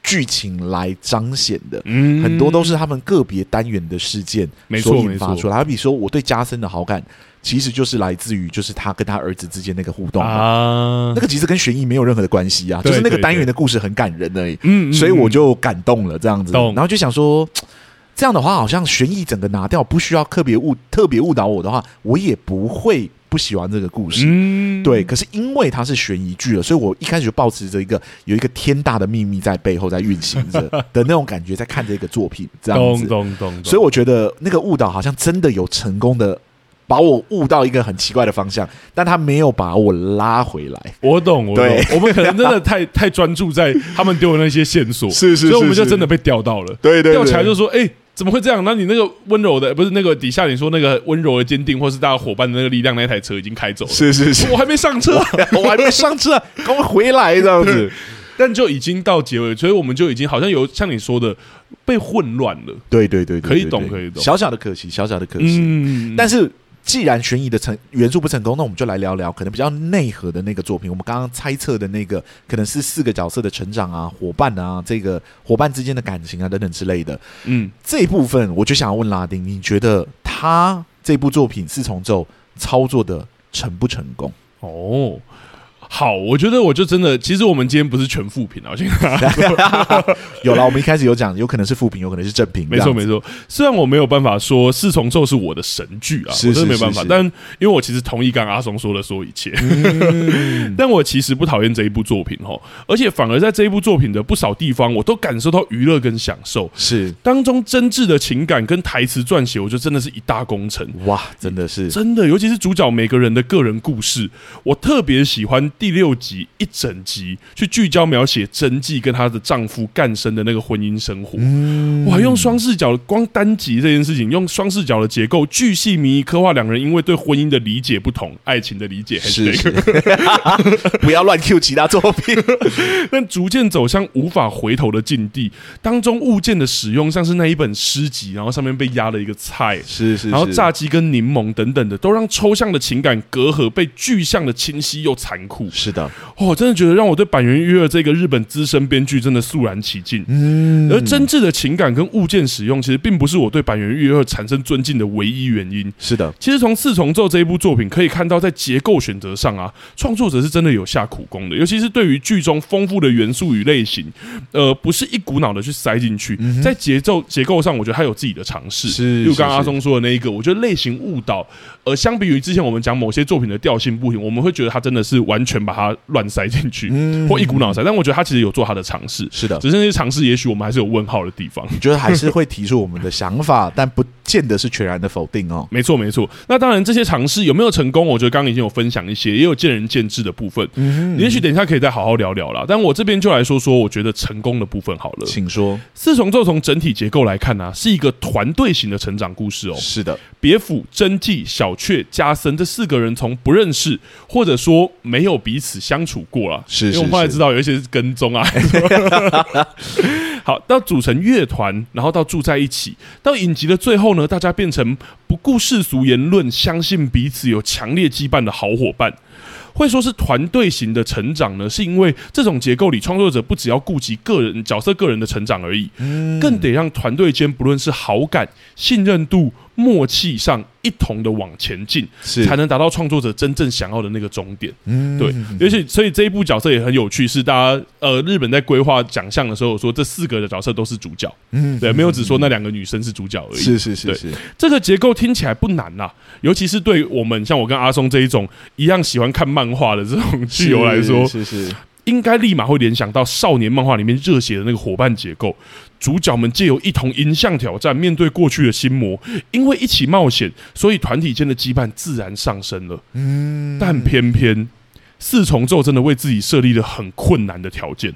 剧情来彰显的，嗯，很多都是他们个别单元的事件所引发出来。好比说，我对加森的好感，其实就是来自于就是他跟他儿子之间那个互动啊，那个其实跟悬疑没有任何的关系啊，就是那个单元的故事很感人而已，嗯，所以我就感动了这样子，然后就想说，这样的话好像悬疑整个拿掉，不需要特别误特别误导我的话，我也不会。不喜欢这个故事，嗯，对。可是因为它是悬疑剧了，所以我一开始就抱持着一个有一个天大的秘密在背后在运行着的那种感觉，在看这个作品这样子。咚咚咚。所以我觉得那个误导好像真的有成功的把我误到一个很奇怪的方向，但他没有把我拉回来。我懂，我懂。我们可能真的太 太专注在他们丢的那些线索，是是，是，所以我们就真的被钓到了。对对，钓起来就说，哎、欸。怎么会这样？那你那个温柔的，不是那个底下你说那个温柔的坚定，或是大家伙伴的那个力量，那台车已经开走了。是是是，我还没上车，我还没上车，赶快回来这样子。但就已经到结尾，所以我们就已经好像有像你说的被混乱了。对对对，对，可以懂，可以懂。小小的可惜，小小的可惜。嗯，但是。既然悬疑的成元素不成功，那我们就来聊聊可能比较内核的那个作品。我们刚刚猜测的那个可能是四个角色的成长啊，伙伴啊，这个伙伴之间的感情啊等等之类的。嗯，这一部分我就想要问拉丁，你觉得他这部作品四重奏操作的成不成功？哦。好，我觉得我就真的，其实我们今天不是全副评啊，我先 有了，我们一开始有讲，有可能是副评，有可能是正评，没错没错。虽然我没有办法说四重奏是我的神剧啊，是是是是，我真的没办法，但因为我其实同意刚刚阿松说的说一切，嗯、但我其实不讨厌这一部作品哦，而且反而在这一部作品的不少地方，我都感受到娱乐跟享受，是。当中真挚的情感跟台词撰写，我觉得真的是一大工程，哇，真的是。真的，尤其是主角每个人的个人故事，我特别喜欢。第六集一整集去聚焦描写真纪跟她的丈夫干生的那个婚姻生活，哇！用双视角，光单集这件事情，用双视角的结构，巨细靡遗刻画两个人因为对婚姻的理解不同，爱情的理解还是这个，不要乱 Q 其他作品，但逐渐走向无法回头的境地当中，物件的使用像是那一本诗集，然后上面被压了一个菜，是是，然后炸鸡跟柠檬等等的，都让抽象的情感隔阂被具象的清晰又残酷。是的，我、哦、真的觉得让我对坂元裕二这个日本资深编剧真的肃然起敬。嗯，而真挚的情感跟物件使用，其实并不是我对坂元裕二产生尊敬的唯一原因。是的，其实从四重奏这一部作品可以看到，在结构选择上啊，创作者是真的有下苦功的。尤其是对于剧中丰富的元素与类型，呃，不是一股脑的去塞进去。嗯、在节奏结构上，我觉得他有自己的尝试。是，就刚刚阿松说的那一个，我觉得类型误导。而相比于之前我们讲某些作品的调性不行，我们会觉得他真的是完全把它乱塞进去，嗯或一股脑塞。但我觉得他其实有做他的尝试，是的。只是那些尝试，也许我们还是有问号的地方。你觉得还是会提出我们的想法，但不见得是全然的否定哦。没错，没错。那当然，这些尝试有没有成功？我觉得刚刚已经有分享一些，也有见仁见智的部分。嗯，也许等一下可以再好好聊聊啦。但我这边就来说说，我觉得成功的部分好了。请说。四重奏从整体结构来看呢、啊，是一个团队型的成长故事哦。是的，别府、真纪、小雀、加森。这四个人从不认识，或者说没有彼此相处过了，是，是，是，因为我们后来知道有一些是跟踪啊。好，到组成乐团，然后到住在一起，到影集的最后呢，大家变成不顾世俗言论，相信彼此有强烈羁绊的好伙伴。会说是团队型的成长呢，是因为这种结构里，创作者不只要顾及个人角色个人的成长而已，更得让团队间不论是好感、信任度。默契上一同的往前进，才能达到创作者真正想要的那个终点。嗯，对，而且所以这一部角色也很有趣，是大家呃日本在规划奖项的时候说这四个的角色都是主角。嗯，对，没有只说那两个女生是主角而已。是是是是，这个结构听起来不难呐，尤其是对我们像我跟阿松这一种一样喜欢看漫画的这种剧友来说，是是。应该立马会联想到少年漫画里面热血的那个伙伴结构，主角们借由一同迎向挑战，面对过去的心魔，因为一起冒险，所以团体间的羁绊自然上升了。嗯，但偏偏四重奏真的为自己设立了很困难的条件。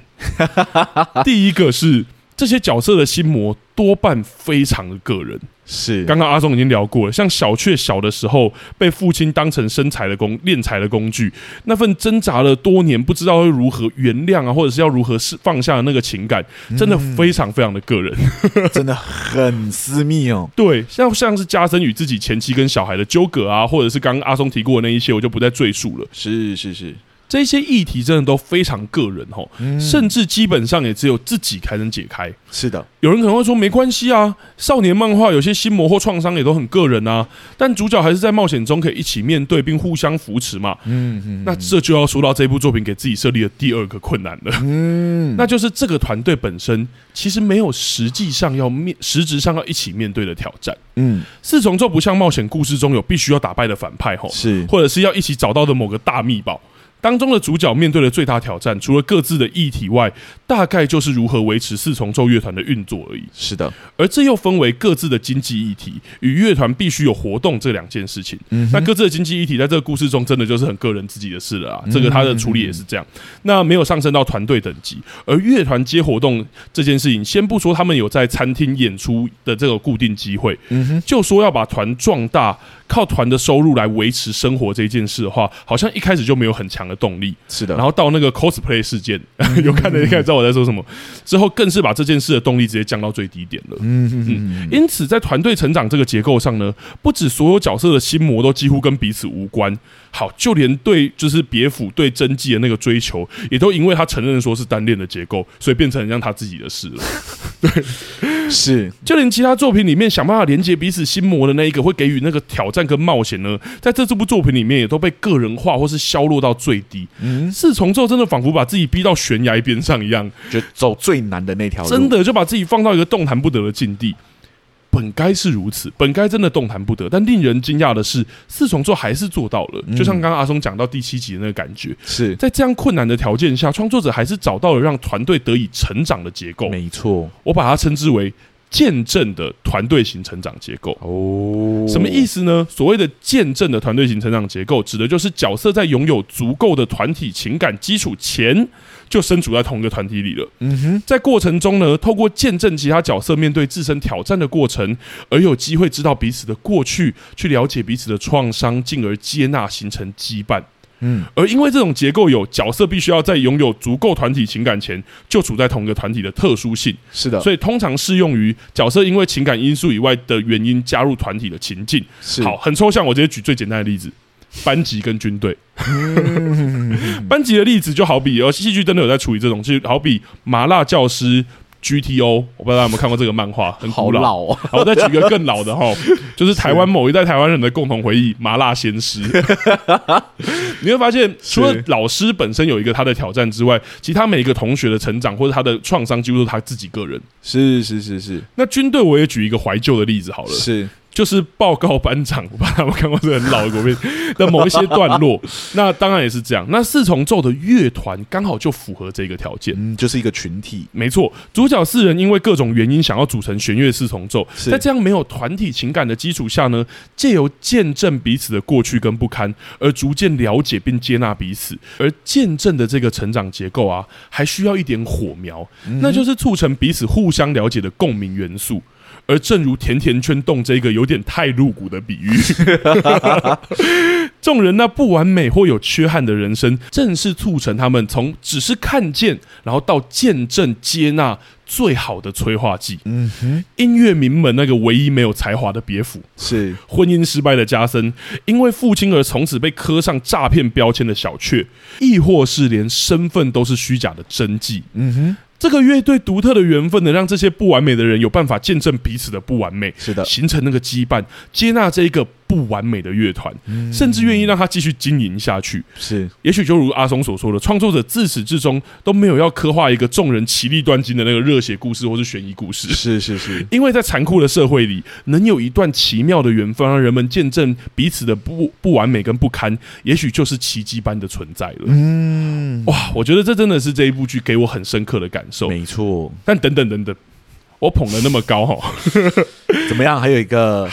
第一个是这些角色的心魔多半非常的个人。是，刚刚阿松已经聊过了，像小雀小的时候被父亲当成生财的工敛财的工具，那份挣扎了多年不知道会如何原谅啊，或者是要如何是放下的那个情感，真的非常非常的个人，嗯、真的很私密哦。对，像像是加深与自己前妻跟小孩的纠葛啊，或者是刚刚阿松提过的那一些，我就不再赘述了。是是是。这些议题真的都非常个人哦，嗯、甚至基本上也只有自己才能解开。是的，有人可能会说没关系啊，少年漫画有些心魔或创伤也都很个人啊，但主角还是在冒险中可以一起面对并互相扶持嘛。嗯嗯，嗯那这就要说到这部作品给自己设立的第二个困难了。嗯，那就是这个团队本身其实没有实际上要面实质上要一起面对的挑战。嗯，四重奏不像冒险故事中有必须要打败的反派吼，是或者是要一起找到的某个大秘宝。当中的主角面对的最大挑战，除了各自的议题外，大概就是如何维持四重奏乐团的运作而已。是的，而这又分为各自的经济议题与乐团必须有活动这两件事情。嗯，那各自的经济议题在这个故事中，真的就是很个人自己的事了啊。这个他的处理也是这样，那没有上升到团队等级。而乐团接活动这件事情，先不说他们有在餐厅演出的这个固定机会，就说要把团壮大。靠团的收入来维持生活这件事的话，好像一开始就没有很强的动力。是的，然后到那个 cosplay 事件，有看的应该知道我在说什么。之后更是把这件事的动力直接降到最低点了。嗯嗯嗯。因此，在团队成长这个结构上呢，不止所有角色的心魔都几乎跟彼此无关。好，就连对就是别府对真纪的那个追求，也都因为他承认说是单恋的结构，所以变成像他自己的事了。对，是，就连其他作品里面想办法连接彼此心魔的那一个，会给予那个挑战跟冒险呢，在这这部作品里面也都被个人化或是削弱到最低。嗯，四重奏真的仿佛把自己逼到悬崖边上一样，就走最难的那条路，真的就把自己放到一个动弹不得的境地。本该是如此，本该真的动弹不得，但令人惊讶的是，四重奏还是做到了。就像刚刚阿松讲到第七集的那个感觉，是在这样困难的条件下，创作者还是找到了让团队得以成长的结构。没错，我把它称之为见证的团队型成长结构。哦，什么意思呢？所谓的见证的团队型成长结构，指的就是角色在拥有足够的团体情感基础前。就身处在同一个团体里了。嗯哼，在过程中呢，透过见证其他角色面对自身挑战的过程，而有机会知道彼此的过去，去了解彼此的创伤，进而接纳，形成羁绊。嗯，而因为这种结构有角色必须要在拥有足够团体情感前就处在同一个团体的特殊性。是的，所以通常适用于角色因为情感因素以外的原因加入团体的情境。是，好，很抽象，我直接举最简单的例子。班级跟军队，班级的例子就好比，而戏剧真的有在处理这种，就好比麻辣教师 GTO，我不知道大家有没有看过这个漫画，很古老。我再举一个更老的哈，就是台湾某一代台湾人的共同回忆——麻辣鲜师。你会发现，除了老师本身有一个他的挑战之外，其他每一个同学的成长或者他的创伤，几乎都是他自己个人。是是是是。那军队，我也举一个怀旧的例子好了。是。就是报告班长，我怕他们看过这个很老的国片的某一些段落，那当然也是这样。那四重奏的乐团刚好就符合这个条件，嗯，就是一个群体，没错。主角四人因为各种原因想要组成弦乐四重奏，在这样没有团体情感的基础下呢，借由见证彼此的过去跟不堪，而逐渐了解并接纳彼此。而见证的这个成长结构啊，还需要一点火苗，那就是促成彼此互相了解的共鸣元素。而正如甜甜圈洞这个有点太露骨的比喻，众人那不完美或有缺憾的人生，正是促成他们从只是看见，然后到见证、接纳最好的催化剂。嗯哼，音乐名门那个唯一没有才华的别府，是婚姻失败的加森，因为父亲而从此被刻上诈骗标签的小雀，亦或是连身份都是虚假的真迹。嗯哼。这个乐队独特的缘分，能让这些不完美的人有办法见证彼此的不完美，是的，形成那个羁绊，接纳这一个。不完美的乐团，甚至愿意让他继续经营下去。是，也许就如阿松所说的，创作者自始至终都没有要刻画一个众人齐力断金的那个热血故事，或是悬疑故事。是是是，因为在残酷的社会里，能有一段奇妙的缘分，让人们见证彼此的不不完美跟不堪，也许就是奇迹般的存在了。嗯，哇，我觉得这真的是这一部剧给我很深刻的感受。没错，但等等等等，我捧的那么高哈，怎么样？还有一个。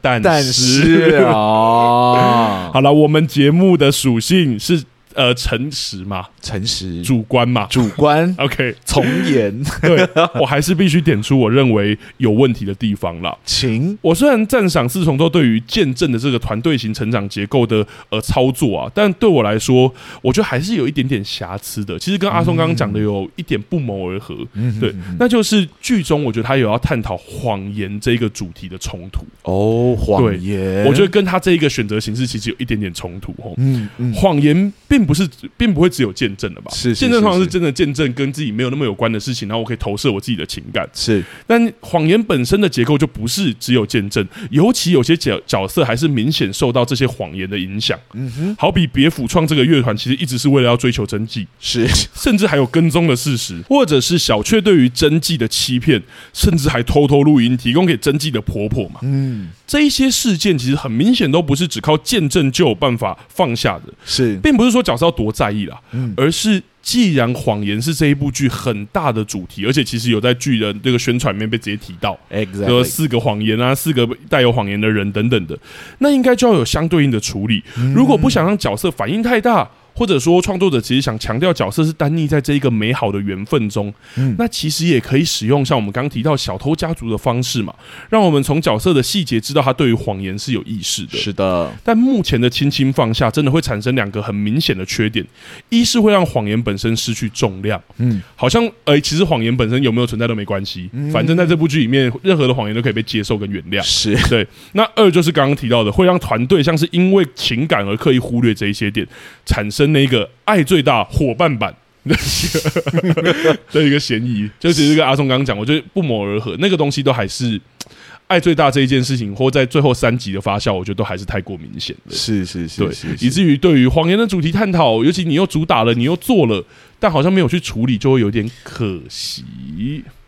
但是，但是 哦，好了，我们节目的属性是。呃，诚实嘛，诚实，主观嘛，主观。OK，从严。对，我还是必须点出我认为有问题的地方了。请，我虽然赞赏四重奏对于见证的这个团队型成长结构的呃操作啊，但对我来说，我觉得还是有一点点瑕疵的。其实跟阿松刚刚讲的有一点不谋而合。嗯，对，那就是剧中我觉得他有要探讨谎言这个主题的冲突。哦，谎言，我觉得跟他这一个选择形式其实有一点点冲突哦。嗯嗯，谎言并。并不是，并不会只有见证了吧？是，见证通常是真的见证跟自己没有那么有关的事情，然后我可以投射我自己的情感。是，但谎言本身的结构就不是只有见证，尤其有些角角色还是明显受到这些谎言的影响。嗯哼，好比别府创这个乐团，其实一直是为了要追求真迹，是，甚至还有跟踪的事实，或者是小雀对于真迹的欺骗，甚至还偷偷录音提供给真迹的婆婆嘛。嗯，这一些事件其实很明显都不是只靠见证就有办法放下的，是，并不是说角色要多在意啦，嗯，而是既然谎言是这一部剧很大的主题，而且其实有在剧的这个宣传里面被直接提到说四个谎言啊，四个带有谎言的人等等的，那应该就要有相对应的处理，如果不想让角色反应太大。或者说，创作者其实想强调角色是单立在这一个美好的缘分中，嗯，那其实也可以使用像我们刚提到小偷家族的方式嘛，让我们从角色的细节知道他对于谎言是有意识的。是的，但目前的轻轻放下，真的会产生两个很明显的缺点：一是会让谎言本身失去重量，嗯，好像呃，其实谎言本身有没有存在都没关系，反正在这部剧里面，任何的谎言都可以被接受跟原谅。是 对。那二就是刚刚提到的，会让团队像是因为情感而刻意忽略这一些点，产生。那个爱最大伙伴版的一个 嫌疑，就其实跟阿松刚刚讲，我觉得不谋而合。那个东西都还是爱最大这一件事情，或在最后三集的发酵，我觉得都还是太过明显了。是是是，对，以至于对于谎言的主题探讨，尤其你又主打了，你又做了，但好像没有去处理，就会有点可惜。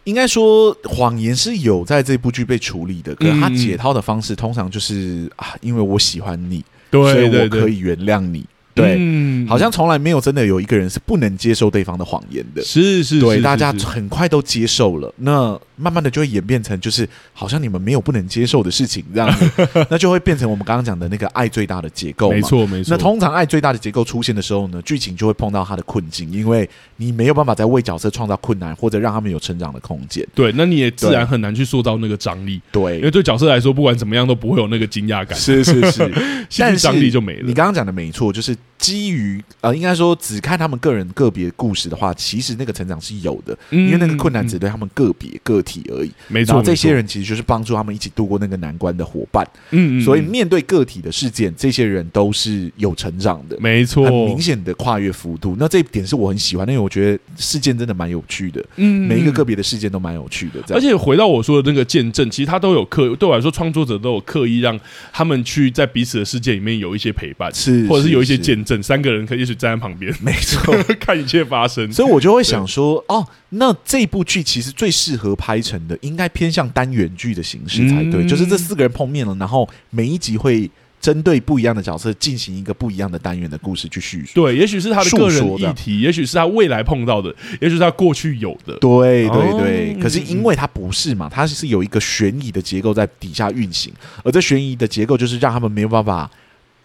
应该说，谎言是有在这部剧被处理的，可是他解套的方式通常就是啊，因为我喜欢你，所以我可以原谅你。对，嗯、好像从来没有真的有一个人是不能接受对方的谎言的。是是，对，大家很快都接受了。那慢慢的就会演变成，就是好像你们没有不能接受的事情这样子，那就会变成我们刚刚讲的那个爱最大的结构。没错没错。那通常爱最大的结构出现的时候呢，剧情就会碰到他的困境，因为你没有办法再为角色创造困难，或者让他们有成长的空间。对，那你也自然很难去塑造那个张力。对，因为对角色来说，不管怎么样都不会有那个惊讶感。是是是，但是张力就没了。你刚刚讲的没错，就是。基于呃，应该说只看他们个人个别故事的话，其实那个成长是有的，因为那个困难只对他们个别个体而已。没错，这些人其实就是帮助他们一起度过那个难关的伙伴。嗯，所以面对个体的事件，这些人都是有成长的。没错，很明显的跨越幅度。那这一点是我很喜欢，因为我觉得事件真的蛮有趣的。嗯，每一个个别的事件都蛮有趣的。而且回到我说的那个见证，其实他都有刻，对我来说，创作者都有刻意让他们去在彼此的世界里面有一些陪伴，是或者是有一些见证，三个人可以。一起站在旁边，没错，看一切发生。所以我就会想说，哦，那这部剧其实最适合拍成的，应该偏向单元剧的形式才对。就是这四个人碰面了，然后每一集会针对不一样的角色进行一个不一样的单元的故事去叙述。对，也许是他的个人议题，也许是他未来碰到的，也许是他过去有的。对对对。可是因为他不是嘛，他是有一个悬疑的结构在底下运行，而这悬疑的结构就是让他们没有办法。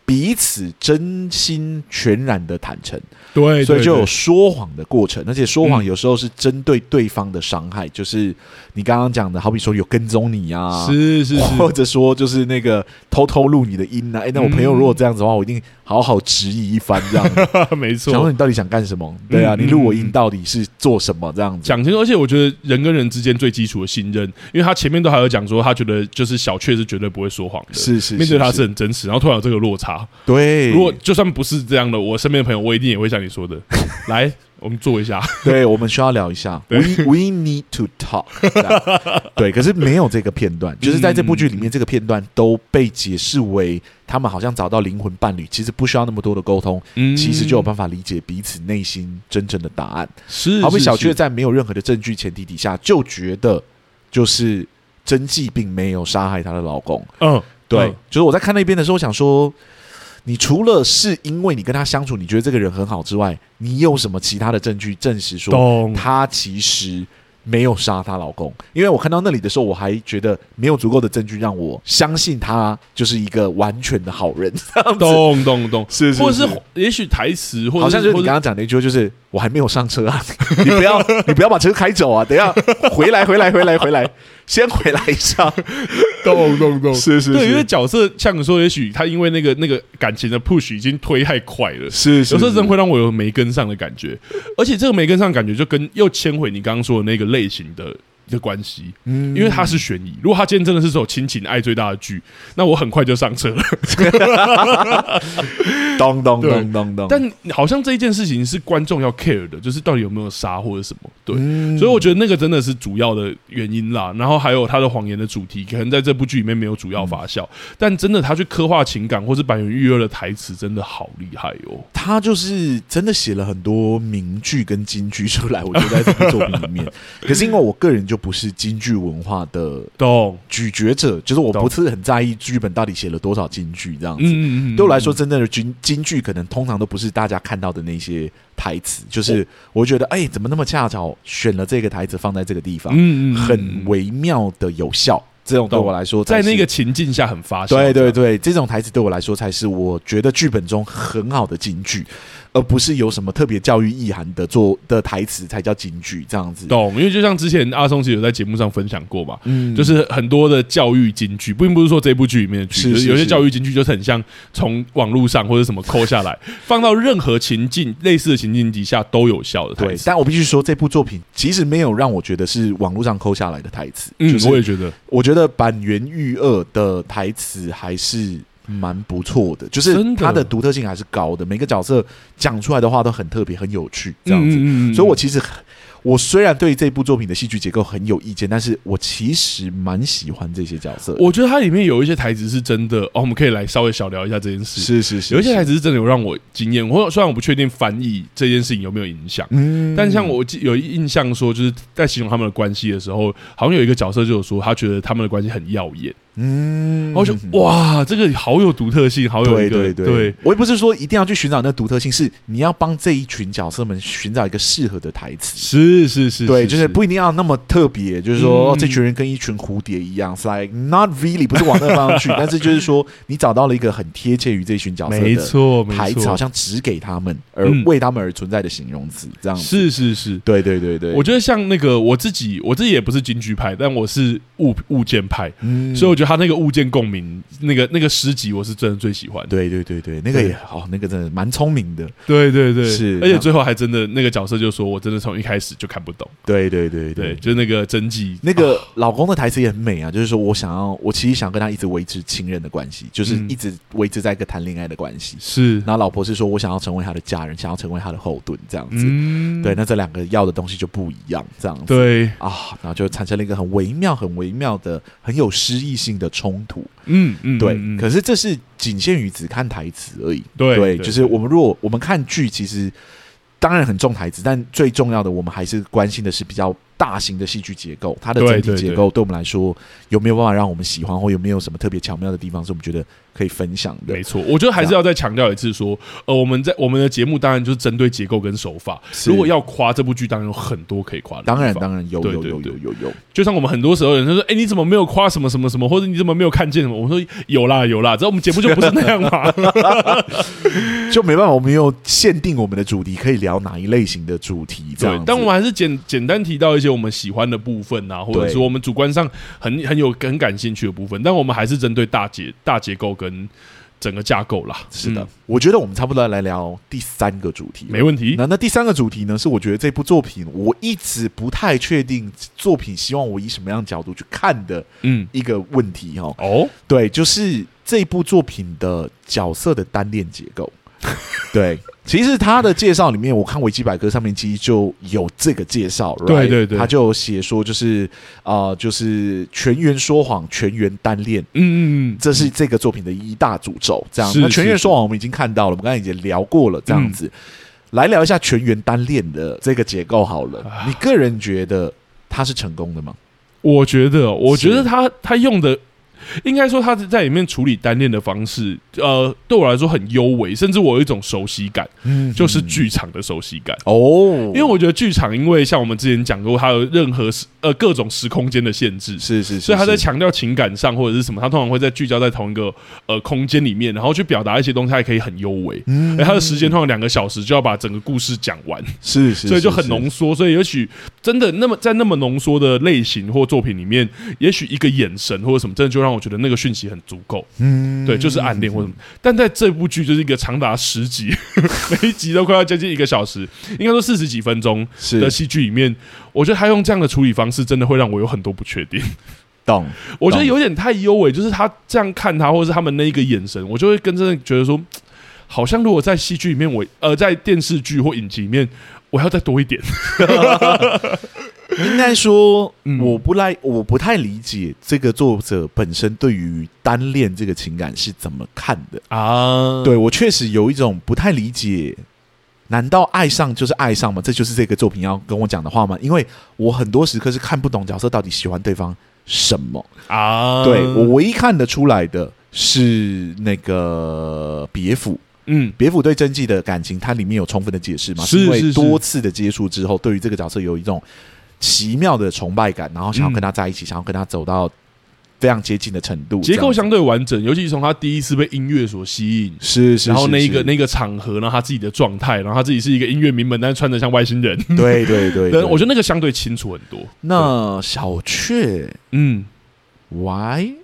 彼此真心全然的坦诚，对，所以就有说谎的过程，而且说谎有时候是针对对方的伤害，就是你刚刚讲的，好比说有跟踪你啊，是是，或者说就是那个偷偷录你的音啊，哎，那我朋友如果这样子的话，我一定好好质疑一番，这样，没错。想问你到底想干什么？对啊，你录我音到底是做什么？这样子讲清楚。而且我觉得人跟人之间最基础的信任，因为他前面都还有讲说，他觉得就是小雀是绝对不会说谎的，是是，面对他是很真实，然后突然有这个落差。对，如果就算不是这样的，我身边的朋友，我一定也会像你说的，来，我们坐一下，对，我们需要聊一下，we we need to talk，对，可是没有这个片段，就是在这部剧里面，这个片段都被解释为他们好像找到灵魂伴侣，其实不需要那么多的沟通，其实就有办法理解彼此内心真正的答案。是，好比小雀在没有任何的证据前提底下，就觉得就是真纪并没有杀害她的老公，嗯。对，嗯、就是我在看那边的时候，我想说，你除了是因为你跟他相处，你觉得这个人很好之外，你有什么其他的证据证实说他其实没有杀她老公？因为我看到那里的时候，我还觉得没有足够的证据让我相信他就是一个完全的好人。咚咚咚，是，是，是，或者是也许台词，或者好像就是你刚刚讲的一句，就是我还没有上车啊，你不要 你不要把车开走啊，等一下回来回来回来回来。先回来一下，咚咚咚，是是，是，对，因为角色像你说，也许他因为那个那个感情的 push 已经推太快了，是，是，有时候真会让我有没跟上的感觉，而且这个没跟上的感觉就跟又牵回你刚刚说的那个类型的的关系，嗯，因为它是悬疑。如果他今天真的是首亲情爱最大的剧，那我很快就上车了。咚咚咚咚咚。但好像这一件事情是观众要 care 的，就是到底有没有杀或者什么？对，嗯、所以我觉得那个真的是主要的原因啦。然后还有他的谎言的主题，可能在这部剧里面没有主要发酵，嗯、但真的他去刻画情感或是坂元裕二的台词，真的好厉害哦。他就是真的写了很多名句跟金句出来，我觉得在这部作品里面。可是因为我个人就不是京剧文化的懂咀嚼者，就是我不是很在意剧本到底写了多少京剧这样子。嗯、对我来说，真正的京京剧可能通常都不是大家看到的那些台词，就是我觉得哎、欸，怎么那么恰巧选了这个台词放在这个地方，嗯，很微妙的有效。这种对我来说，在那个情境下很发生。对对对，这种台词对我来说才是我觉得剧本中很好的金句。而不是有什么特别教育意涵的做的台词才叫金句这样子，懂？因为就像之前阿松其实有在节目上分享过嘛，嗯，就是很多的教育金句，并不是说这部剧里面的剧，就是有些教育金句就是很像从网络上或者什么抠下来，放到任何情境类似的情境底下都有效的台词。对，但我必须说，这部作品其实没有让我觉得是网络上抠下来的台词。嗯，我也觉得，我觉得板垣裕二的台词还是。蛮不错的，就是它的独特性还是高的，每个角色讲出来的话都很特别、很有趣，这样子。嗯嗯，所以我其实。我虽然对这部作品的戏剧结构很有意见，但是我其实蛮喜欢这些角色。我觉得它里面有一些台词是真的哦，我们可以来稍微小聊一下这件事。是是是，有一些台词是真的有让我惊艳。我虽然我不确定翻译这件事情有没有影响，嗯，但像我有印象说，就是在形容他们的关系的时候，好像有一个角色就有说，他觉得他们的关系很耀眼。嗯，然后就哇，这个好有独特性，好有一个对，对，对，对。我也不是说一定要去寻找那独特性，是你要帮这一群角色们寻找一个适合的台词。是。是是是，对，就是。不一定要那么特别，就是说这群人跟一群蝴蝶一样，是 like not really，不是往那个方向去，但是就是说你找到了一个很贴切于这群角色的台词，好像只给他们而为他们而存在的形容词，这样是是是，对对对对，我觉得像那个我自己，我自己也不是京剧派，但我是物物件派，嗯。所以我觉得他那个物件共鸣，那个那个诗集，我是真的最喜欢。对对对对，那个也好，那个真的蛮聪明的。对对对，是，而且最后还真的那个角色就说，我真的从一开始就看不懂。对对对对，就是那个真纪，那个老公的台词也很美啊。就是说我想要，我其实想跟他一直维持亲人的关系，就是一直维持在一个谈恋爱的关系。是，然后老婆是说我想要成为他的家人，想要成为他的后盾，这样子。嗯，对，那这两个要的东西就不一样，这样子。对啊，然后就产生了一个很微妙、很微妙的、很有诗意性的冲突。嗯嗯，对。可是这是仅限于只看台词而已。对，就是我们如果我们看剧，其实。当然很重台词，但最重要的，我们还是关心的是比较大型的戏剧结构，它的整体结构对我们来说有没有办法让我们喜欢，或有没有什么特别巧妙的地方，是我们觉得可以分享的。没错，我觉得还是要再强调一次，说，呃，我们在我们的节目当然就是针对结构跟手法。如果要夸这部剧，当然有很多可以夸的。当然，当然有，有，有，有，有，有。就像我们很多时候人他说，哎，你怎么没有夸什么什么什么，或者你怎么没有看见什么？我说有啦，有啦，只要我们节目就不是那样嘛。就没办法，我们有限定我们的主题，可以聊哪一类型的主题。这样，但我们还是简简单提到一些我们喜欢的部分啊，或者说我们主观上很很有很感兴趣的部分。但我们还是针对大结大结构跟整个架构啦。是的，嗯、我觉得我们差不多来聊第三个主题，没问题。那那第三个主题呢，是我觉得这部作品我一直不太确定作品希望我以什么样的角度去看的，嗯，一个问题哈。哦，对，就是这部作品的角色的单恋结构。对，其实他的介绍里面，我看维基百科上面其实就有这个介绍。对对对，他就写说，就是啊、呃，就是全员说谎，全员单恋。嗯嗯嗯，这是这个作品的一大诅咒。这样，那全员说谎我们已经看到了，我们刚才已经聊过了。这样子，嗯、来聊一下全员单恋的这个结构好了。你个人觉得他是成功的吗？我觉得，我觉得他他用的。应该说，他在里面处理单恋的方式，呃，对我来说很优美，甚至我有一种熟悉感，嗯，就是剧场的熟悉感。哦。因为我觉得剧场，因为像我们之前讲过，它有任何时呃各种时空间的限制，是是，是，所以他在强调情感上或者是什么，他通常会在聚焦在同一个呃空间里面，然后去表达一些东西，还可以很优美。嗯，而他的时间通常两个小时就要把整个故事讲完，是是，所以就很浓缩，所以也许真的那么在那么浓缩的类型或作品里面，也许一个眼神或者什么，真的就让我觉得那个讯息很足够。嗯，对，就是暗恋或者什么。但在这部剧就是一个长达十集，每一集都快要接近一个小时，应该说四十几分钟的戏剧里面，我觉得他用这样的处理方式，真的会让我有很多不确定。懂，我觉得有点太优美，就是他这样看他，或者是他们那一个眼神，我就会跟真的觉得说，好像如果在戏剧里面我，我呃在电视剧或影集里面，我要再多一点。应该说，我不来，我不太理解这个作者本身对于单恋这个情感是怎么看的啊？对，我确实有一种不太理解。难道爱上就是爱上吗？这就是这个作品要跟我讲的话吗？因为我很多时刻是看不懂角色到底喜欢对方什么啊？对，我唯一看得出来的是那个别府，嗯，别府对真纪的感情，它里面有充分的解释嘛？是因为多次的接触之后，对于这个角色有一种奇妙的崇拜感，然后想要跟他在一起，嗯、想要跟他走到。非常接近的程度，结构相对完整，尤其是从他第一次被音乐所吸引，是，是，然后那一个那个场合，然后他自己的状态，然后他自己是一个音乐名门，但是穿的像外星人，对 对对，对，我觉得那个相对清楚很多。那小雀，嗯，Why？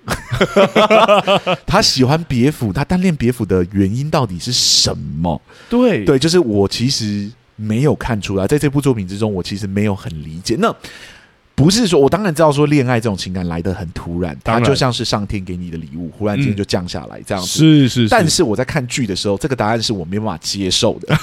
他喜欢别府，他单恋别府的原因到底是什么？对对，就是我其实没有看出来，在这部作品之中，我其实没有很理解。那不是说，我当然知道说恋爱这种情感来的很突然，它就像是上天给你的礼物，忽然间就降下来这样子。是是。但是我在看剧的时候，这个答案是我没办法接受的。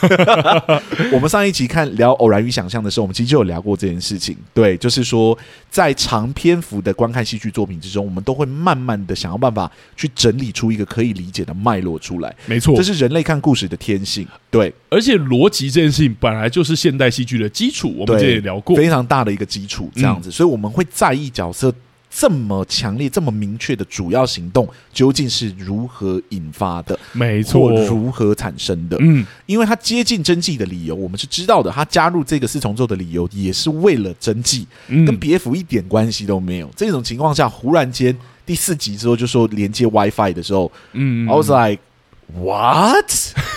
我们上一集看聊《偶然与想象》的时候，我们其实就有聊过这件事情。对，就是说，在长篇幅的观看戏剧作品之中，我们都会慢慢的想要办法去整理出一个可以理解的脉络出来。没错，这是人类看故事的天性。对，而且逻辑这件事情本来就是现代戏剧的基础，我们之前也聊过，非常大的一个基础，这样子。所以我们会在意角色这么强烈、这么明确的主要行动究竟是如何引发的，没错，如何产生的。嗯，因为他接近真迹的理由，我们是知道的。他加入这个四重奏的理由也是为了真纪，跟别府一点关系都没有。这种情况下，忽然间第四集之后就说连接 WiFi 的时候，嗯，I was like what？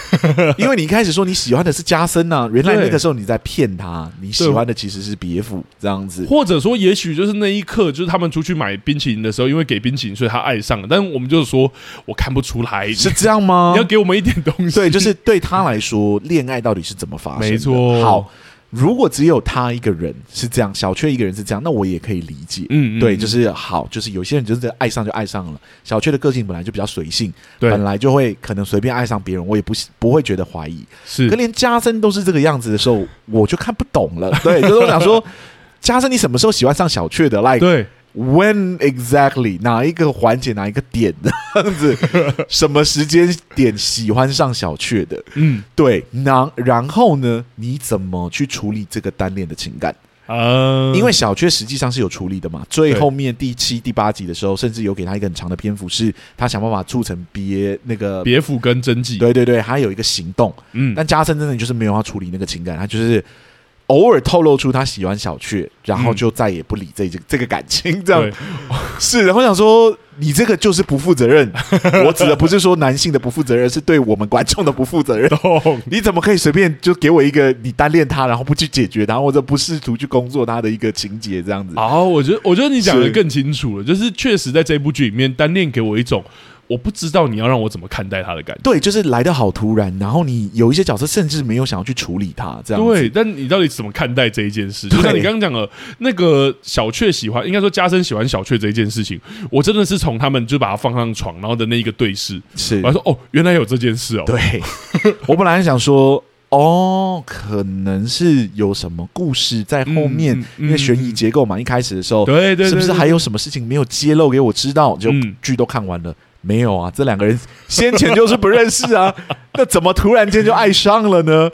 因为你一开始说你喜欢的是加森呐、啊，原来那个时候你在骗他，你喜欢的其实是别府这样子，或者说也许就是那一刻，就是他们出去买冰淇淋的时候，因为给冰淇淋，所以他爱上了。但我们就是说我看不出来，是这样吗？你要给我们一点东西，对，就是对他来说，恋爱到底是怎么发生的？没错，好。如果只有他一个人是这样，小雀一个人是这样，那我也可以理解。嗯，嗯，对，就是好，就是有些人就是爱上就爱上了。小雀的个性本来就比较随性，对，本来就会可能随便爱上别人，我也不不会觉得怀疑。是，可连加森都是这个样子的时候，我就看不懂了。对，就是我想说，加森你什么时候喜欢上小雀的？Like，对。When exactly 哪一个环节哪一个点这样子？什么时间点喜欢上小雀的？嗯，对。然然后呢？你怎么去处理这个单恋的情感？啊，因为小雀实际上是有处理的嘛。最后面第七、第八集的时候，甚至有给他一个很长的篇幅，是他想办法促成别那个别府跟真纪。对对对，他有一个行动。嗯，但加森真的就是没有要处理那个情感，他就是。偶尔透露出他喜欢小雀，然后就再也不理这这个感情，这样、嗯、是。然后想说，你这个就是不负责任。我指的不是说男性的不负责任，是对我们观众的不负责任。你怎么可以随便就给我一个你单恋他，然后不去解决他，或者不试图去工作他的一个情节这样子？好，我觉得我觉得你讲的更清楚了，就是确实在这部剧里面，单恋给我一种。我不知道你要让我怎么看待他的感觉。对，就是来的好突然，然后你有一些角色甚至没有想要去处理他，这样。对，但你到底怎么看待这一件事？就像你刚刚讲的，那个小雀喜欢，应该说加深喜欢小雀这一件事情，我真的是从他们就把他放上床，然后的那一个对视，是，我说哦，原来有这件事哦。对，我本来想说，哦，可能是有什么故事在后面，嗯嗯、因为悬疑结构嘛，一开始的时候，对对，是不是还有什么事情没有揭露给我知道？就剧都看完了。没有啊，这两个人先前就是不认识啊，那怎么突然间就爱上了呢？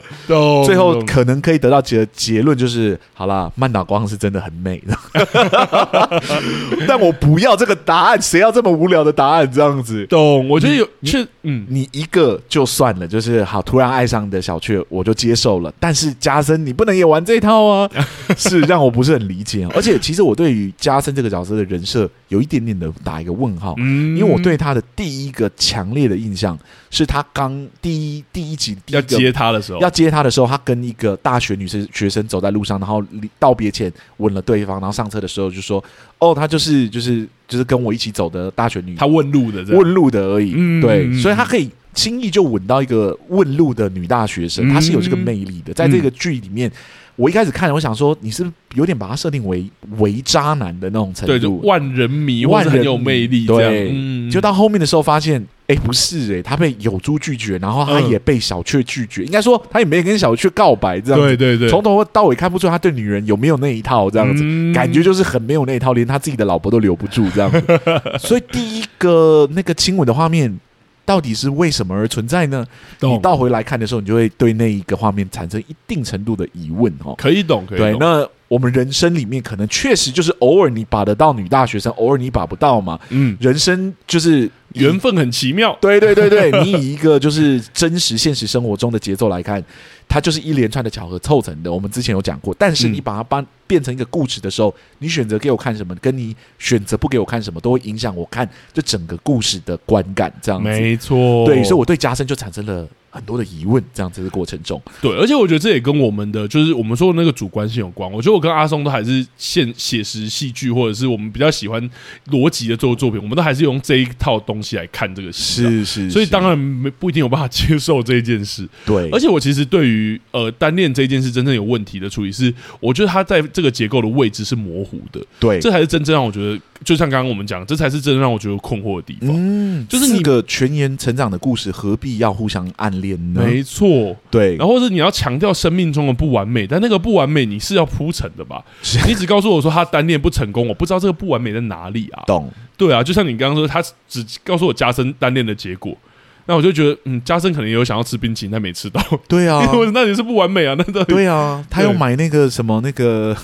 最后可能可以得到结结论就是，好啦，曼岛光是真的很美的，但我不要这个答案，谁要这么无聊的答案？这样子，懂？我觉得有，确，嗯，你一个就算了，就是好，突然爱上你的小雀，我就接受了。但是加森，你不能也玩这套啊，是让我不是很理解。而且，其实我对于加森这个角色的人设有一点点的打一个问号，因为我对他的第一个强烈的印象是他刚第一第一集第一要接他的时候，要接他的时候，他跟一个大学女生学生走在路上，然后道别前吻了对方，然后上车的时候就说：“哦，他就是就是就是跟我一起走的大学女，他问路的，问路的而已。”对，所以他可以轻易就吻到一个问路的女大学生，她是有这个魅力的。在这个剧里面，我一开始看，我想说你是不是有点把他设定为伪渣男的那种程度，对，万人迷，万人很有魅力，对。就到后面的时候发现，哎，不是哎，他被有猪拒绝，然后他也被小雀拒绝，应该说他也没跟小雀告白，这样对对对，从头到尾看不出他对女人有没有那一套，这样子感觉就是很没有那一套，连他自己的老婆都留不住这样子。所以第一个那个亲吻的画面。到底是为什么而存在呢？你倒回来看的时候，你就会对那一个画面产生一定程度的疑问哦。可以懂，可以懂。对，那我们人生里面可能确实就是偶尔你把得到女大学生，偶尔你把不到嘛。嗯，人生就是缘分很奇妙。对对对对，你以一个就是真实现实生活中的节奏来看。它就是一连串的巧合凑成的，我们之前有讲过。但是你把它搬变成一个故事的时候，你选择给我看什么，跟你选择不给我看什么，都会影响我看这整个故事的观感。这样子，没错。对，所以我对加深就产生了。很多的疑问，这样子的过程中，对，而且我觉得这也跟我们的就是我们说的那个主观性有关。我觉得我跟阿松都还是现写实戏剧，或者是我们比较喜欢逻辑的做作品，我们都还是用这一套东西来看这个戏。是是，所以当然没不一定有办法接受这一件事。对，而且我其实对于呃单恋这件事真正有问题的处理是，我觉得他在这个结构的位置是模糊的。对，这才是真正让我觉得，就像刚刚我们讲，这才是真的让我觉得困惑的地方。嗯，就是你个全员成长的故事，何必要互相暗恋呢？没错。对，然后是你要强调生命中的不完美，但那个不完美你是要铺陈的吧？你只告诉我说他单恋不成功，我不知道这个不完美在哪里啊？懂？对啊，就像你刚刚说，他只告诉我加深单恋的结果，那我就觉得，嗯，加深可能也有想要吃冰淇淋，但没吃到。对啊，那你是不完美啊？那个对啊，他要买那个什么那个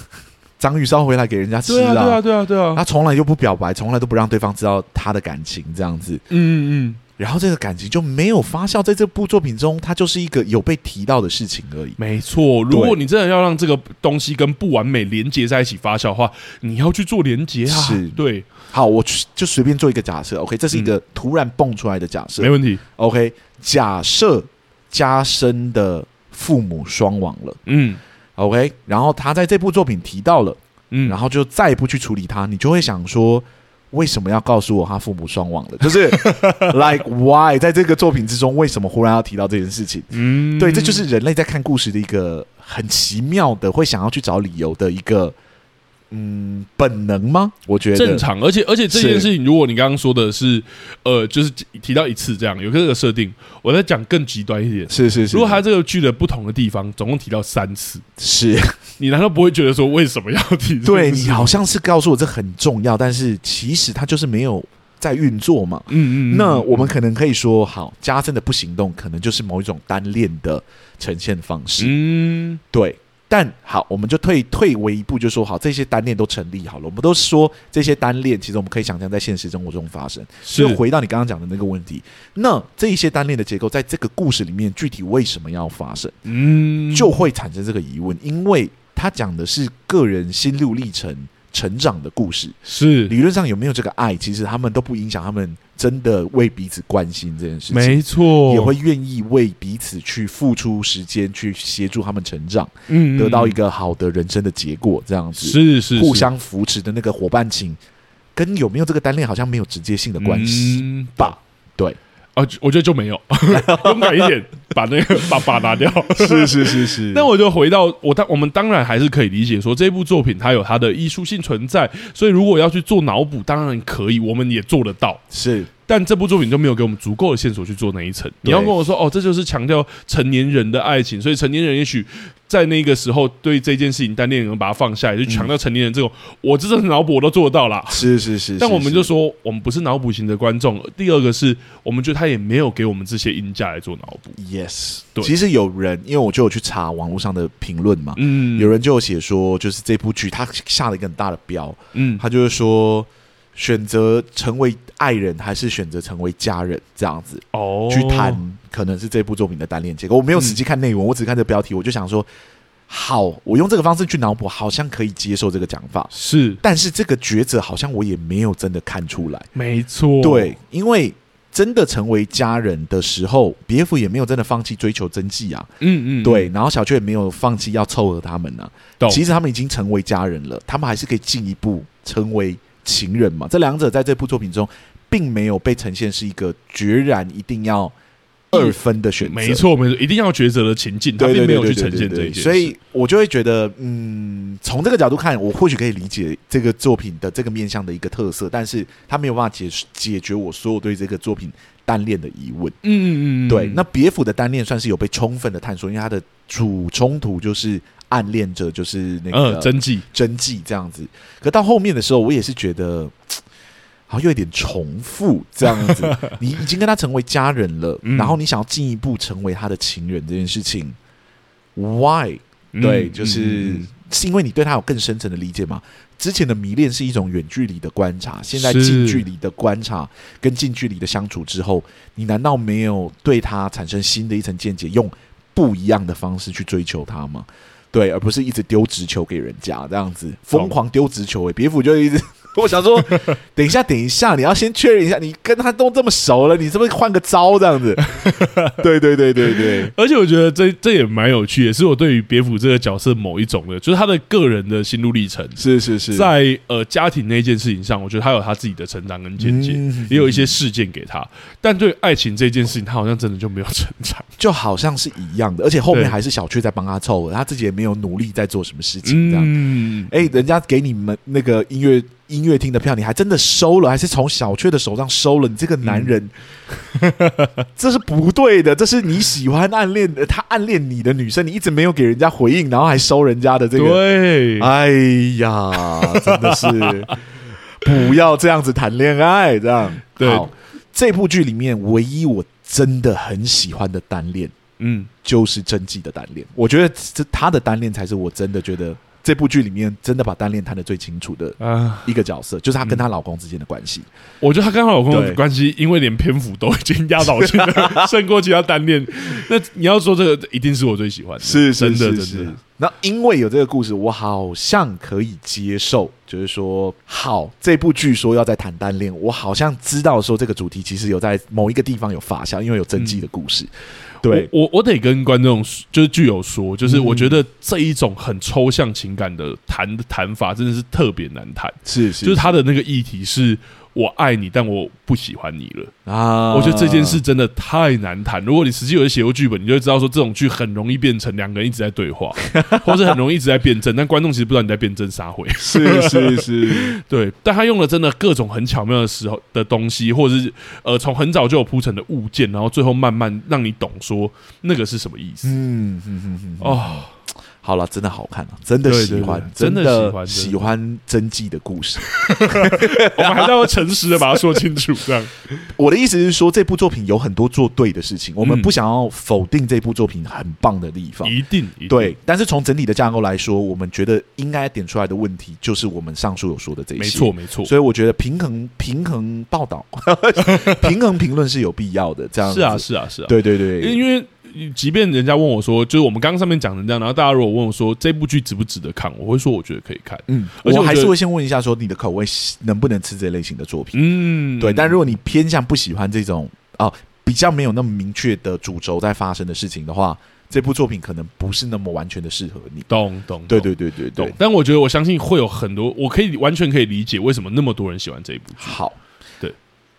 章鱼烧回来给人家吃啊？对啊，对啊，对啊，他从来就不表白，从来都不让对方知道他的感情，这样子。嗯嗯。然后这个感情就没有发酵，在这部作品中，它就是一个有被提到的事情而已。没错，如果你真的要让这个东西跟不完美连接在一起发酵的话，你要去做连接啊。是，对。好，我就随便做一个假设，OK，这是一个突然蹦出来的假设，没问题。OK，假设加深的父母双亡了，嗯，OK，然后他在这部作品提到了，嗯，然后就再也不去处理他，你就会想说。为什么要告诉我他父母双亡了？就是 like why 在这个作品之中，为什么忽然要提到这件事情？嗯，对，这就是人类在看故事的一个很奇妙的，会想要去找理由的一个。嗯，本能吗？我觉得正常，而且而且这件事情，如果你刚刚说的是，呃，就是提到一次这样，有这个设定，我在讲更极端一点，是是是。如果他这个剧的不同的地方总共提到三次，是你难道不会觉得说为什么要提？对，你好像是告诉我这很重要，但是其实他就是没有在运作嘛。嗯，嗯嗯。那我们可能可以说，好，加深的不行动可能就是某一种单恋的呈现方式。嗯，对。但好，我们就退退为一步，就说好，这些单恋都成立好了。我们都说这些单恋，其实我们可以想象在现实生活中发生。所以回到你刚刚讲的那个问题，那这一些单恋的结构，在这个故事里面具体为什么要发生？嗯，就会产生这个疑问，因为他讲的是个人心路历程。成长的故事。是。理论上有没有这个爱，其实他们都不影响他们真的为彼此关心这件事情。没错，也会愿意为彼此去付出时间，去协助他们成长，嗯，得到一个好的人生的结果，这样子。是是互相扶持的那个伙伴情，跟有没有这个单恋好像没有直接性的关系吧？对。啊，我觉得就没有，勇敢一点，把那个把把拿掉。是是是是。那我就回到我当我们当然还是可以理解说，这部作品它有它的艺术性存在，所以如果要去做脑补，当然可以，我们也做得到。是。但这部作品就没有给我们足够的线索去做那一层。你要跟我说，哦，这就是强调成年人的爱情，所以成年人也许在那个时候对这件事情单恋人把它放下也，就强调成年人这种，我这种脑补我都做得到了。是是是。但我们就说，我们不是脑补型的观众。第二个是我们觉得他也没有给我们这些音架来做脑补。Yes，对。其实有人，因为我就有去查网络上的评论嘛，嗯，有人就有写说，就是这部剧他下了一个很大的标，嗯，他就是说。选择成为爱人还是选择成为家人这样子哦，去谈可能是这部作品的单恋结构。我没有实际看内容，嗯、我只看这标题，我就想说，好，我用这个方式去脑补，好像可以接受这个讲法。是，但是这个抉择好像我也没有真的看出来。没错，对，因为真的成为家人的时候，别府也没有真的放弃追求真迹啊。嗯，嗯嗯，对，然后小雀也没有放弃要凑合他们呢、啊。其实他们已经成为家人了，他们还是可以进一步成为。情人嘛，这两者在这部作品中，并没有被呈现是一个决然一定要二分的选择。没错，没错，一定要抉择的情境，他并没有去呈现这一件。所以我就会觉得，嗯，从这个角度看，我或许可以理解这个作品的这个面向的一个特色，但是他没有办法解解决我所有对这个作品单恋的疑问。嗯嗯嗯，对。那别府的单恋算是有被充分的探索，因为它的主冲突就是。暗恋着就是那个真纪，真迹这样子。可到后面的时候，我也是觉得 好像有一点重复这样子。你已经跟他成为家人了，嗯、然后你想要进一步成为他的情人这件事情，Why？、嗯、对，就是、嗯、是因为你对他有更深层的理解吗？之前的迷恋是一种远距离的观察，现在近距离的观察跟近距离的相处之后，你难道没有对他产生新的一层见解，用不一样的方式去追求他吗？对，而不是一直丢直球给人家这样子，疯狂丢直球。诶，别府就一直。我想说，等一下，等一下，你要先确认一下，你跟他都这么熟了，你是不是换个招这样子？对对对对对，而且我觉得这这也蛮有趣的，也是我对于别府这个角色某一种的，就是他的个人的心路历程。是是是，在呃家庭那件事情上，我觉得他有他自己的成长跟见解，嗯、也有一些事件给他。但对爱情这件事情，他好像真的就没有成长，就好像是一样的。而且后面还是小雀在帮他凑合，他自己也没有努力在做什么事情。这样，嗯，哎，人家给你们那个音乐。音乐厅的票你还真的收了，还是从小雀的手上收了？你这个男人，嗯、这是不对的。这是你喜欢暗恋的，他暗恋你的女生，你一直没有给人家回应，然后还收人家的这个。对，哎呀，真的是不要这样子谈恋爱。这样，对好，这部剧里面唯一我真的很喜欢的单恋，嗯，就是真纪的单恋。我觉得这他的单恋才是我真的觉得。这部剧里面真的把单恋谈的最清楚的一个角色，就是她跟她老公之间的关系。我觉得她跟她老公的关系，因为连篇幅都已经压倒性的 胜过其他单恋。那你要说这个，一定是我最喜欢的，是真的，真的。那因为有这个故事，我好像可以接受。就是说，好，这部剧说要在谈单恋，我好像知道说这个主题其实有在某一个地方有发酵，因为有真迹的故事。对，我我得跟观众就是具有说，就是我觉得这一种很抽象情感的谈的谈法真的是特别难谈，是是，就是他的那个议题是。我爱你，但我不喜欢你了啊！我觉得这件事真的太难谈。如果你实际有写过剧本，你就会知道说这种剧很容易变成两个人一直在对话，或者很容易一直在辩证，但观众其实不知道你在辩证啥回。是是是，对。但他用了真的各种很巧妙的时候的东西，或者是呃从很早就有铺陈的物件，然后最后慢慢让你懂说那个是什么意思。嗯嗯嗯嗯哦。好了，真的好看啊！真的喜欢，真的喜欢喜欢真纪的故事。我们还是要诚实的把它说清楚。这样，我的意思是说，这部作品有很多做对的事情，我们不想要否定这部作品很棒的地方。一定对，但是从整体的架构来说，我们觉得应该点出来的问题，就是我们上述有说的这些。没错，没错。所以我觉得平衡平衡报道，平衡评论是有必要的。这样是啊，是啊，是啊。对对对，因为。即便人家问我说，就是我们刚刚上面讲的这样，然后大家如果问我说这部剧值不值得看，我会说我觉得可以看。嗯，而且我，我还是会先问一下说你的口味能不能吃这类型的作品。嗯，对。但如果你偏向不喜欢这种哦比较没有那么明确的主轴在发生的事情的话，这部作品可能不是那么完全的适合你。懂懂，对对对对对。但我觉得我相信会有很多，我可以完全可以理解为什么那么多人喜欢这一部剧。好，对，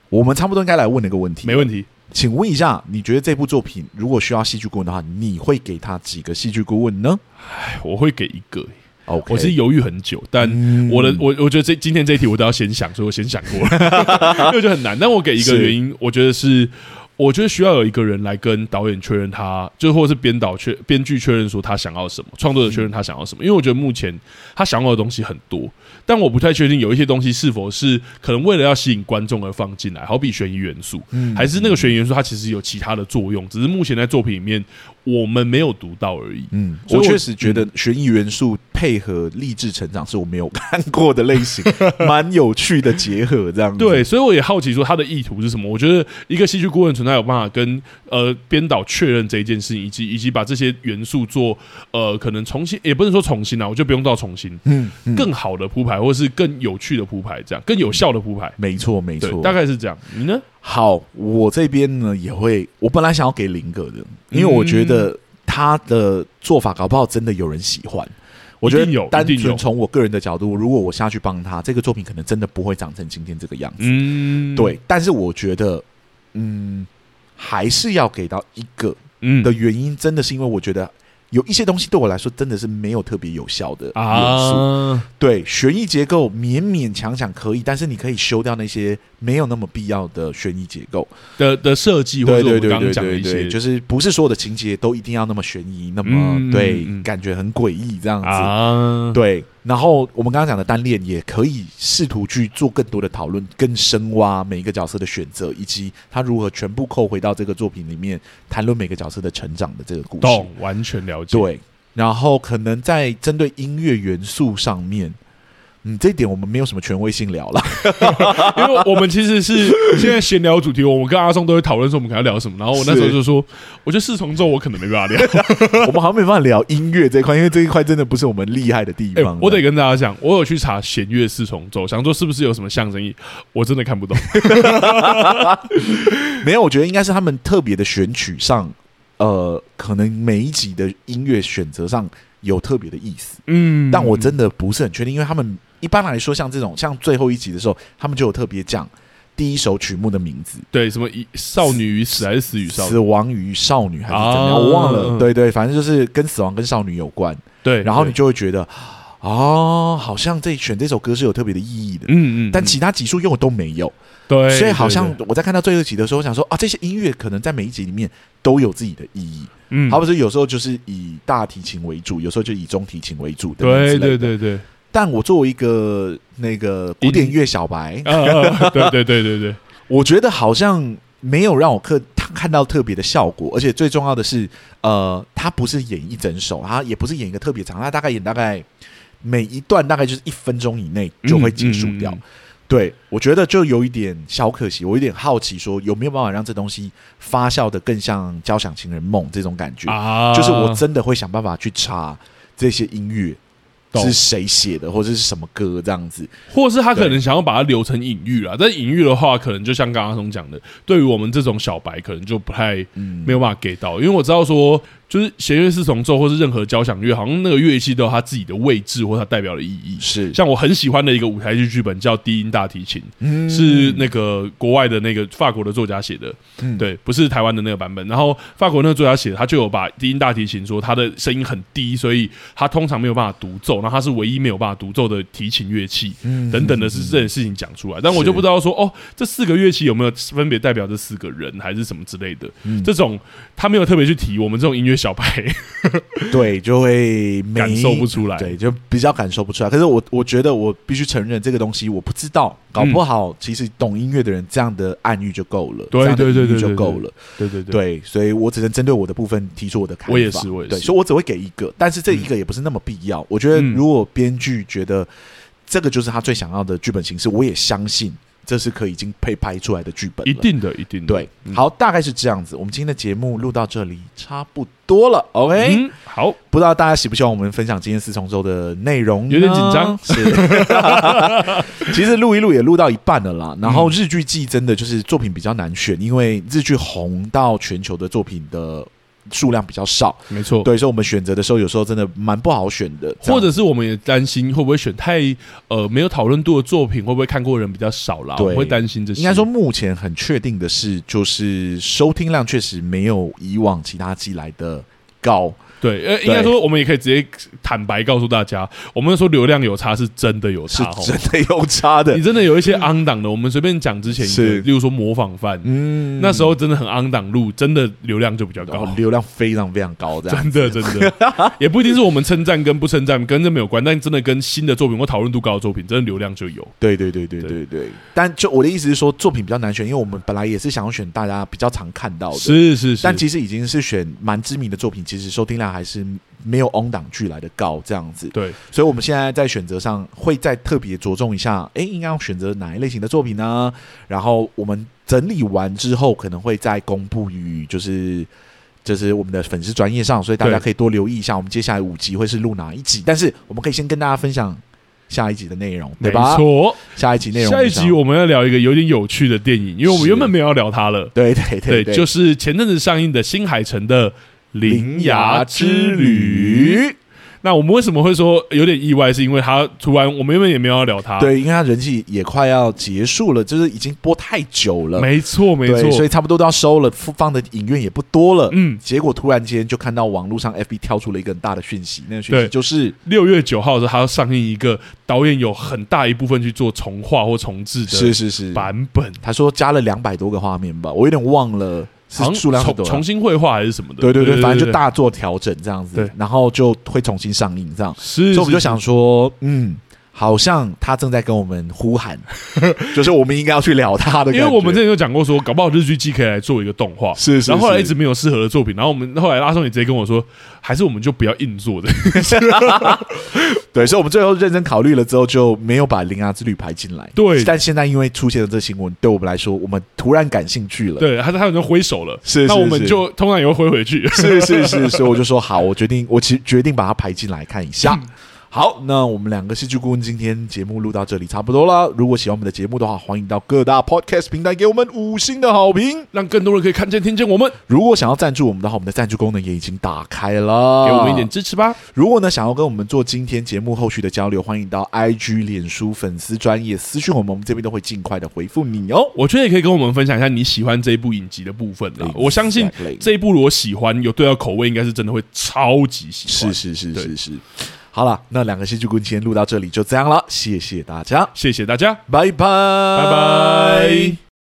我们差不多应该来问一个问题。没问题。请问一下，你觉得这部作品如果需要戏剧顾问的话，你会给他几个戏剧顾问呢？唉，我会给一个。Okay 我是犹豫很久，但我的、嗯、我我觉得这今天这一题我都要先想，所以我先想过了，因为就很难。但我给一个原因，我觉得是。我觉得需要有一个人来跟导演确认他，就或者是编导确编剧确认说他想要什么，创作者确认他想要什么。因为我觉得目前他想要的东西很多，但我不太确定有一些东西是否是可能为了要吸引观众而放进来，好比悬疑元素，还是那个悬疑元素它其实有其他的作用，只是目前在作品里面我们没有读到而已。嗯，我确实觉得悬疑元素配合励志成长是我没有看过的类型，蛮有趣的结合这样子。对，所以我也好奇说他的意图是什么。我觉得一个戏剧顾问存在有办法跟呃编导确认这一件事情，以及以及把这些元素做呃可能重新，也不能说重新啊，我就不用到重新，嗯，嗯更好的铺排，或是更有趣的铺排，这样更有效的铺排。没错，没错，大概是这样。你呢？好，我这边呢也会，我本来想要给林哥的，因为我觉得他的做法搞不好真的有人喜欢。我觉得单纯从我个人的角度，如果我下去帮他，这个作品可能真的不会长成今天这个样子。嗯，对。但是我觉得，嗯，还是要给到一个的原因，真的是因为我觉得。有一些东西对我来说真的是没有特别有效的元素，啊、对悬疑结构勉勉强强可以，但是你可以修掉那些没有那么必要的悬疑结构。的的设计，或者我们刚刚讲的一些，就是不是所有的情节都一定要那么悬疑，那么、嗯、对，感觉很诡异这样子，啊、对。然后我们刚刚讲的单恋也可以试图去做更多的讨论，更深挖每一个角色的选择，以及他如何全部扣回到这个作品里面，谈论每个角色的成长的这个故事。懂，完全了解。对，然后可能在针对音乐元素上面。嗯，这一点我们没有什么权威性聊了，因为我们其实是 现在闲聊主题，我们跟阿松都会讨论说我们可能要聊什么。然后我那时候就说，我觉得四重奏我可能没办法聊，我们好像没办法聊音乐这一块，因为这一块真的不是我们厉害的地方。我得跟大家讲，我有去查弦乐四重奏，想说是不是有什么象征意，我真的看不懂。没有，我觉得应该是他们特别的选曲上，呃，可能每一集的音乐选择上有特别的意思。嗯，但我真的不是很确定，因为他们。一般来说，像这种像最后一集的时候，他们就有特别讲第一首曲目的名字，对，什么《少女与死》还是《死与少女》？死亡与少女还是怎么样？啊、我忘了。对对，反正就是跟死亡跟少女有关。对，然后你就会觉得，哦，好像这选这首歌是有特别的意义的。嗯嗯。但其他集数用的都没有。对。所以好像我在看到最后一集的时候，我想说啊，这些音乐可能在每一集里面都有自己的意义。嗯。好比说，有时候就是以大提琴为主，有时候就以中提琴为主。对对对对。但我作为一个那个古典乐小白，对对对对对，我觉得好像没有让我看看到特别的效果，而且最重要的是，呃，他不是演一整首，他也不是演一个特别长，他大概演大概每一段大概就是一分钟以内就会结束掉。嗯嗯嗯、对，我觉得就有一点小可惜，我有点好奇，说有没有办法让这东西发酵的更像《交响情人梦》这种感觉，啊、就是我真的会想办法去查这些音乐。是谁写的，或者是什么歌这样子，或是他可能想要把它留成隐喻啦。但隐喻的话，可能就像刚刚松讲的，对于我们这种小白，可能就不太没有办法给到，因为我知道说。就是弦乐四重奏，或是任何交响乐，好像那个乐器都有它自己的位置或它代表的意义。是，像我很喜欢的一个舞台剧剧本叫《低音大提琴》，嗯，是那个国外的那个法国的作家写的，嗯，对，不是台湾的那个版本。然后法国那个作家写的，他就有把低音大提琴说它的声音很低，所以他通常没有办法独奏，然后他是唯一没有办法独奏的提琴乐器，嗯，等等的是这件事情讲出来。但我就不知道说哦，这四个乐器有没有分别代表这四个人，还是什么之类的？这种他没有特别去提，我们这种音乐。小白，对，就会感受不出来，对，就比较感受不出来。可是我我觉得我必须承认这个东西我不知道，搞不好其实懂音乐的人这样的暗喻就够了，对对对对，就够了，对对对，所以我只能针对我的部分提出我的看法。我也是，我也是，对，所以我只会给一个，但是这一个也不是那么必要。我觉得如果编剧觉得这个就是他最想要的剧本形式，我也相信。这是可以已经配拍出来的剧本，一定的，一定的。对，好，大概是这样子。我们今天的节目录到这里差不多了，OK？嗯，好，不知道大家喜不喜欢我们分享今天四重奏的内容？有点紧张，是。其实录一录也录到一半了啦。然后日剧季真的就是作品比较难选，因为日剧红到全球的作品的。数量比较少，没错，对，所以我们选择的时候，有时候真的蛮不好选的，或者是我们也担心会不会选太呃没有讨论度的作品，会不会看过人比较少啦？对，我会担心这些。应该说，目前很确定的是，就是收听量确实没有以往其他季来的高。对，呃，应该说我们也可以直接坦白告诉大家，我们说流量有差是真的有差，是真的有差的。你真的有一些 on 档的，我们随便讲之前是，例如说模仿犯，嗯，那时候真的很 on 档路，真的流量就比较高，流量非常非常高，真的真的，也不一定是我们称赞跟不称赞跟这没有关，但真的跟新的作品或讨论度高的作品，真的流量就有。对对对对对对。但就我的意思是说，作品比较难选，因为我们本来也是想要选大家比较常看到的，是是是，但其实已经是选蛮知名的作品，其实收听量还是没有 on 档剧来的高，这样子。对，所以我们现在在选择上会再特别着重一下，哎，应该要选择哪一类型的作品呢？然后我们整理完之后，可能会再公布于就是就是我们的粉丝专业上，所以大家可以多留意一下，我们接下来五集会是录哪一集。但是我们可以先跟大家分享。下一集的内容，对吧？没错，下一集内容，下一集我们要聊一个有点有趣的电影，因为我们原本没有要聊它了。对对对对，对，就是前阵子上映的新海诚的《铃芽之旅》。那我们为什么会说有点意外？是因为他突然，我们原本也没有要聊他。对，因为他人气也快要结束了，就是已经播太久了。没错，没错，所以差不多都要收了，放的影院也不多了。嗯，结果突然间就看到网络上 FB 跳出了一个很大的讯息，那个讯息就是六月九号的时候，他要上映一个导演有很大一部分去做重画或重制的，是是是版本。他说加了两百多个画面吧，我有点忘了。是数量重重新绘画还是什么的？对对对，反正就大做调整这样子，然后就会重新上映这样。是，所以我们就想说，嗯，好像他正在跟我们呼喊，就是我们应该要去聊他的。因为我们之前有讲过说，搞不好日剧季可以来做一个动画，是是。然后后来一直没有适合的作品，然后我们后来阿松也直接跟我说，还是我们就不要硬做的。对，所以我们最后认真考虑了之后，就没有把《铃芽之旅》排进来。对，但现在因为出现了这新闻，对我们来说，我们突然感兴趣了。对，他他有人挥手了，是，是，是，那我们就通常也会挥回去。是是是，所以我就说好，我决定，我其实决定把它排进来看一下。嗯好，那我们两个戏剧顾问今天节目录到这里差不多了。如果喜欢我们的节目的话，欢迎到各大 podcast 平台给我们五星的好评，让更多人可以看见、听见我们。如果想要赞助我们的话，我们的赞助功能也已经打开了，给我们一点支持吧。如果呢想要跟我们做今天节目后续的交流，欢迎到 IG、脸书粉丝专业私讯我们，我们这边都会尽快的回复你哦。我觉得也可以跟我们分享一下你喜欢这一部影集的部分的。我相信这一部如果喜欢，有对到口味，应该是真的会超级喜欢。是是是是是。好了，那两个戏剧故事今天录到这里，就这样了。谢谢大家，谢谢大家，拜拜，拜拜。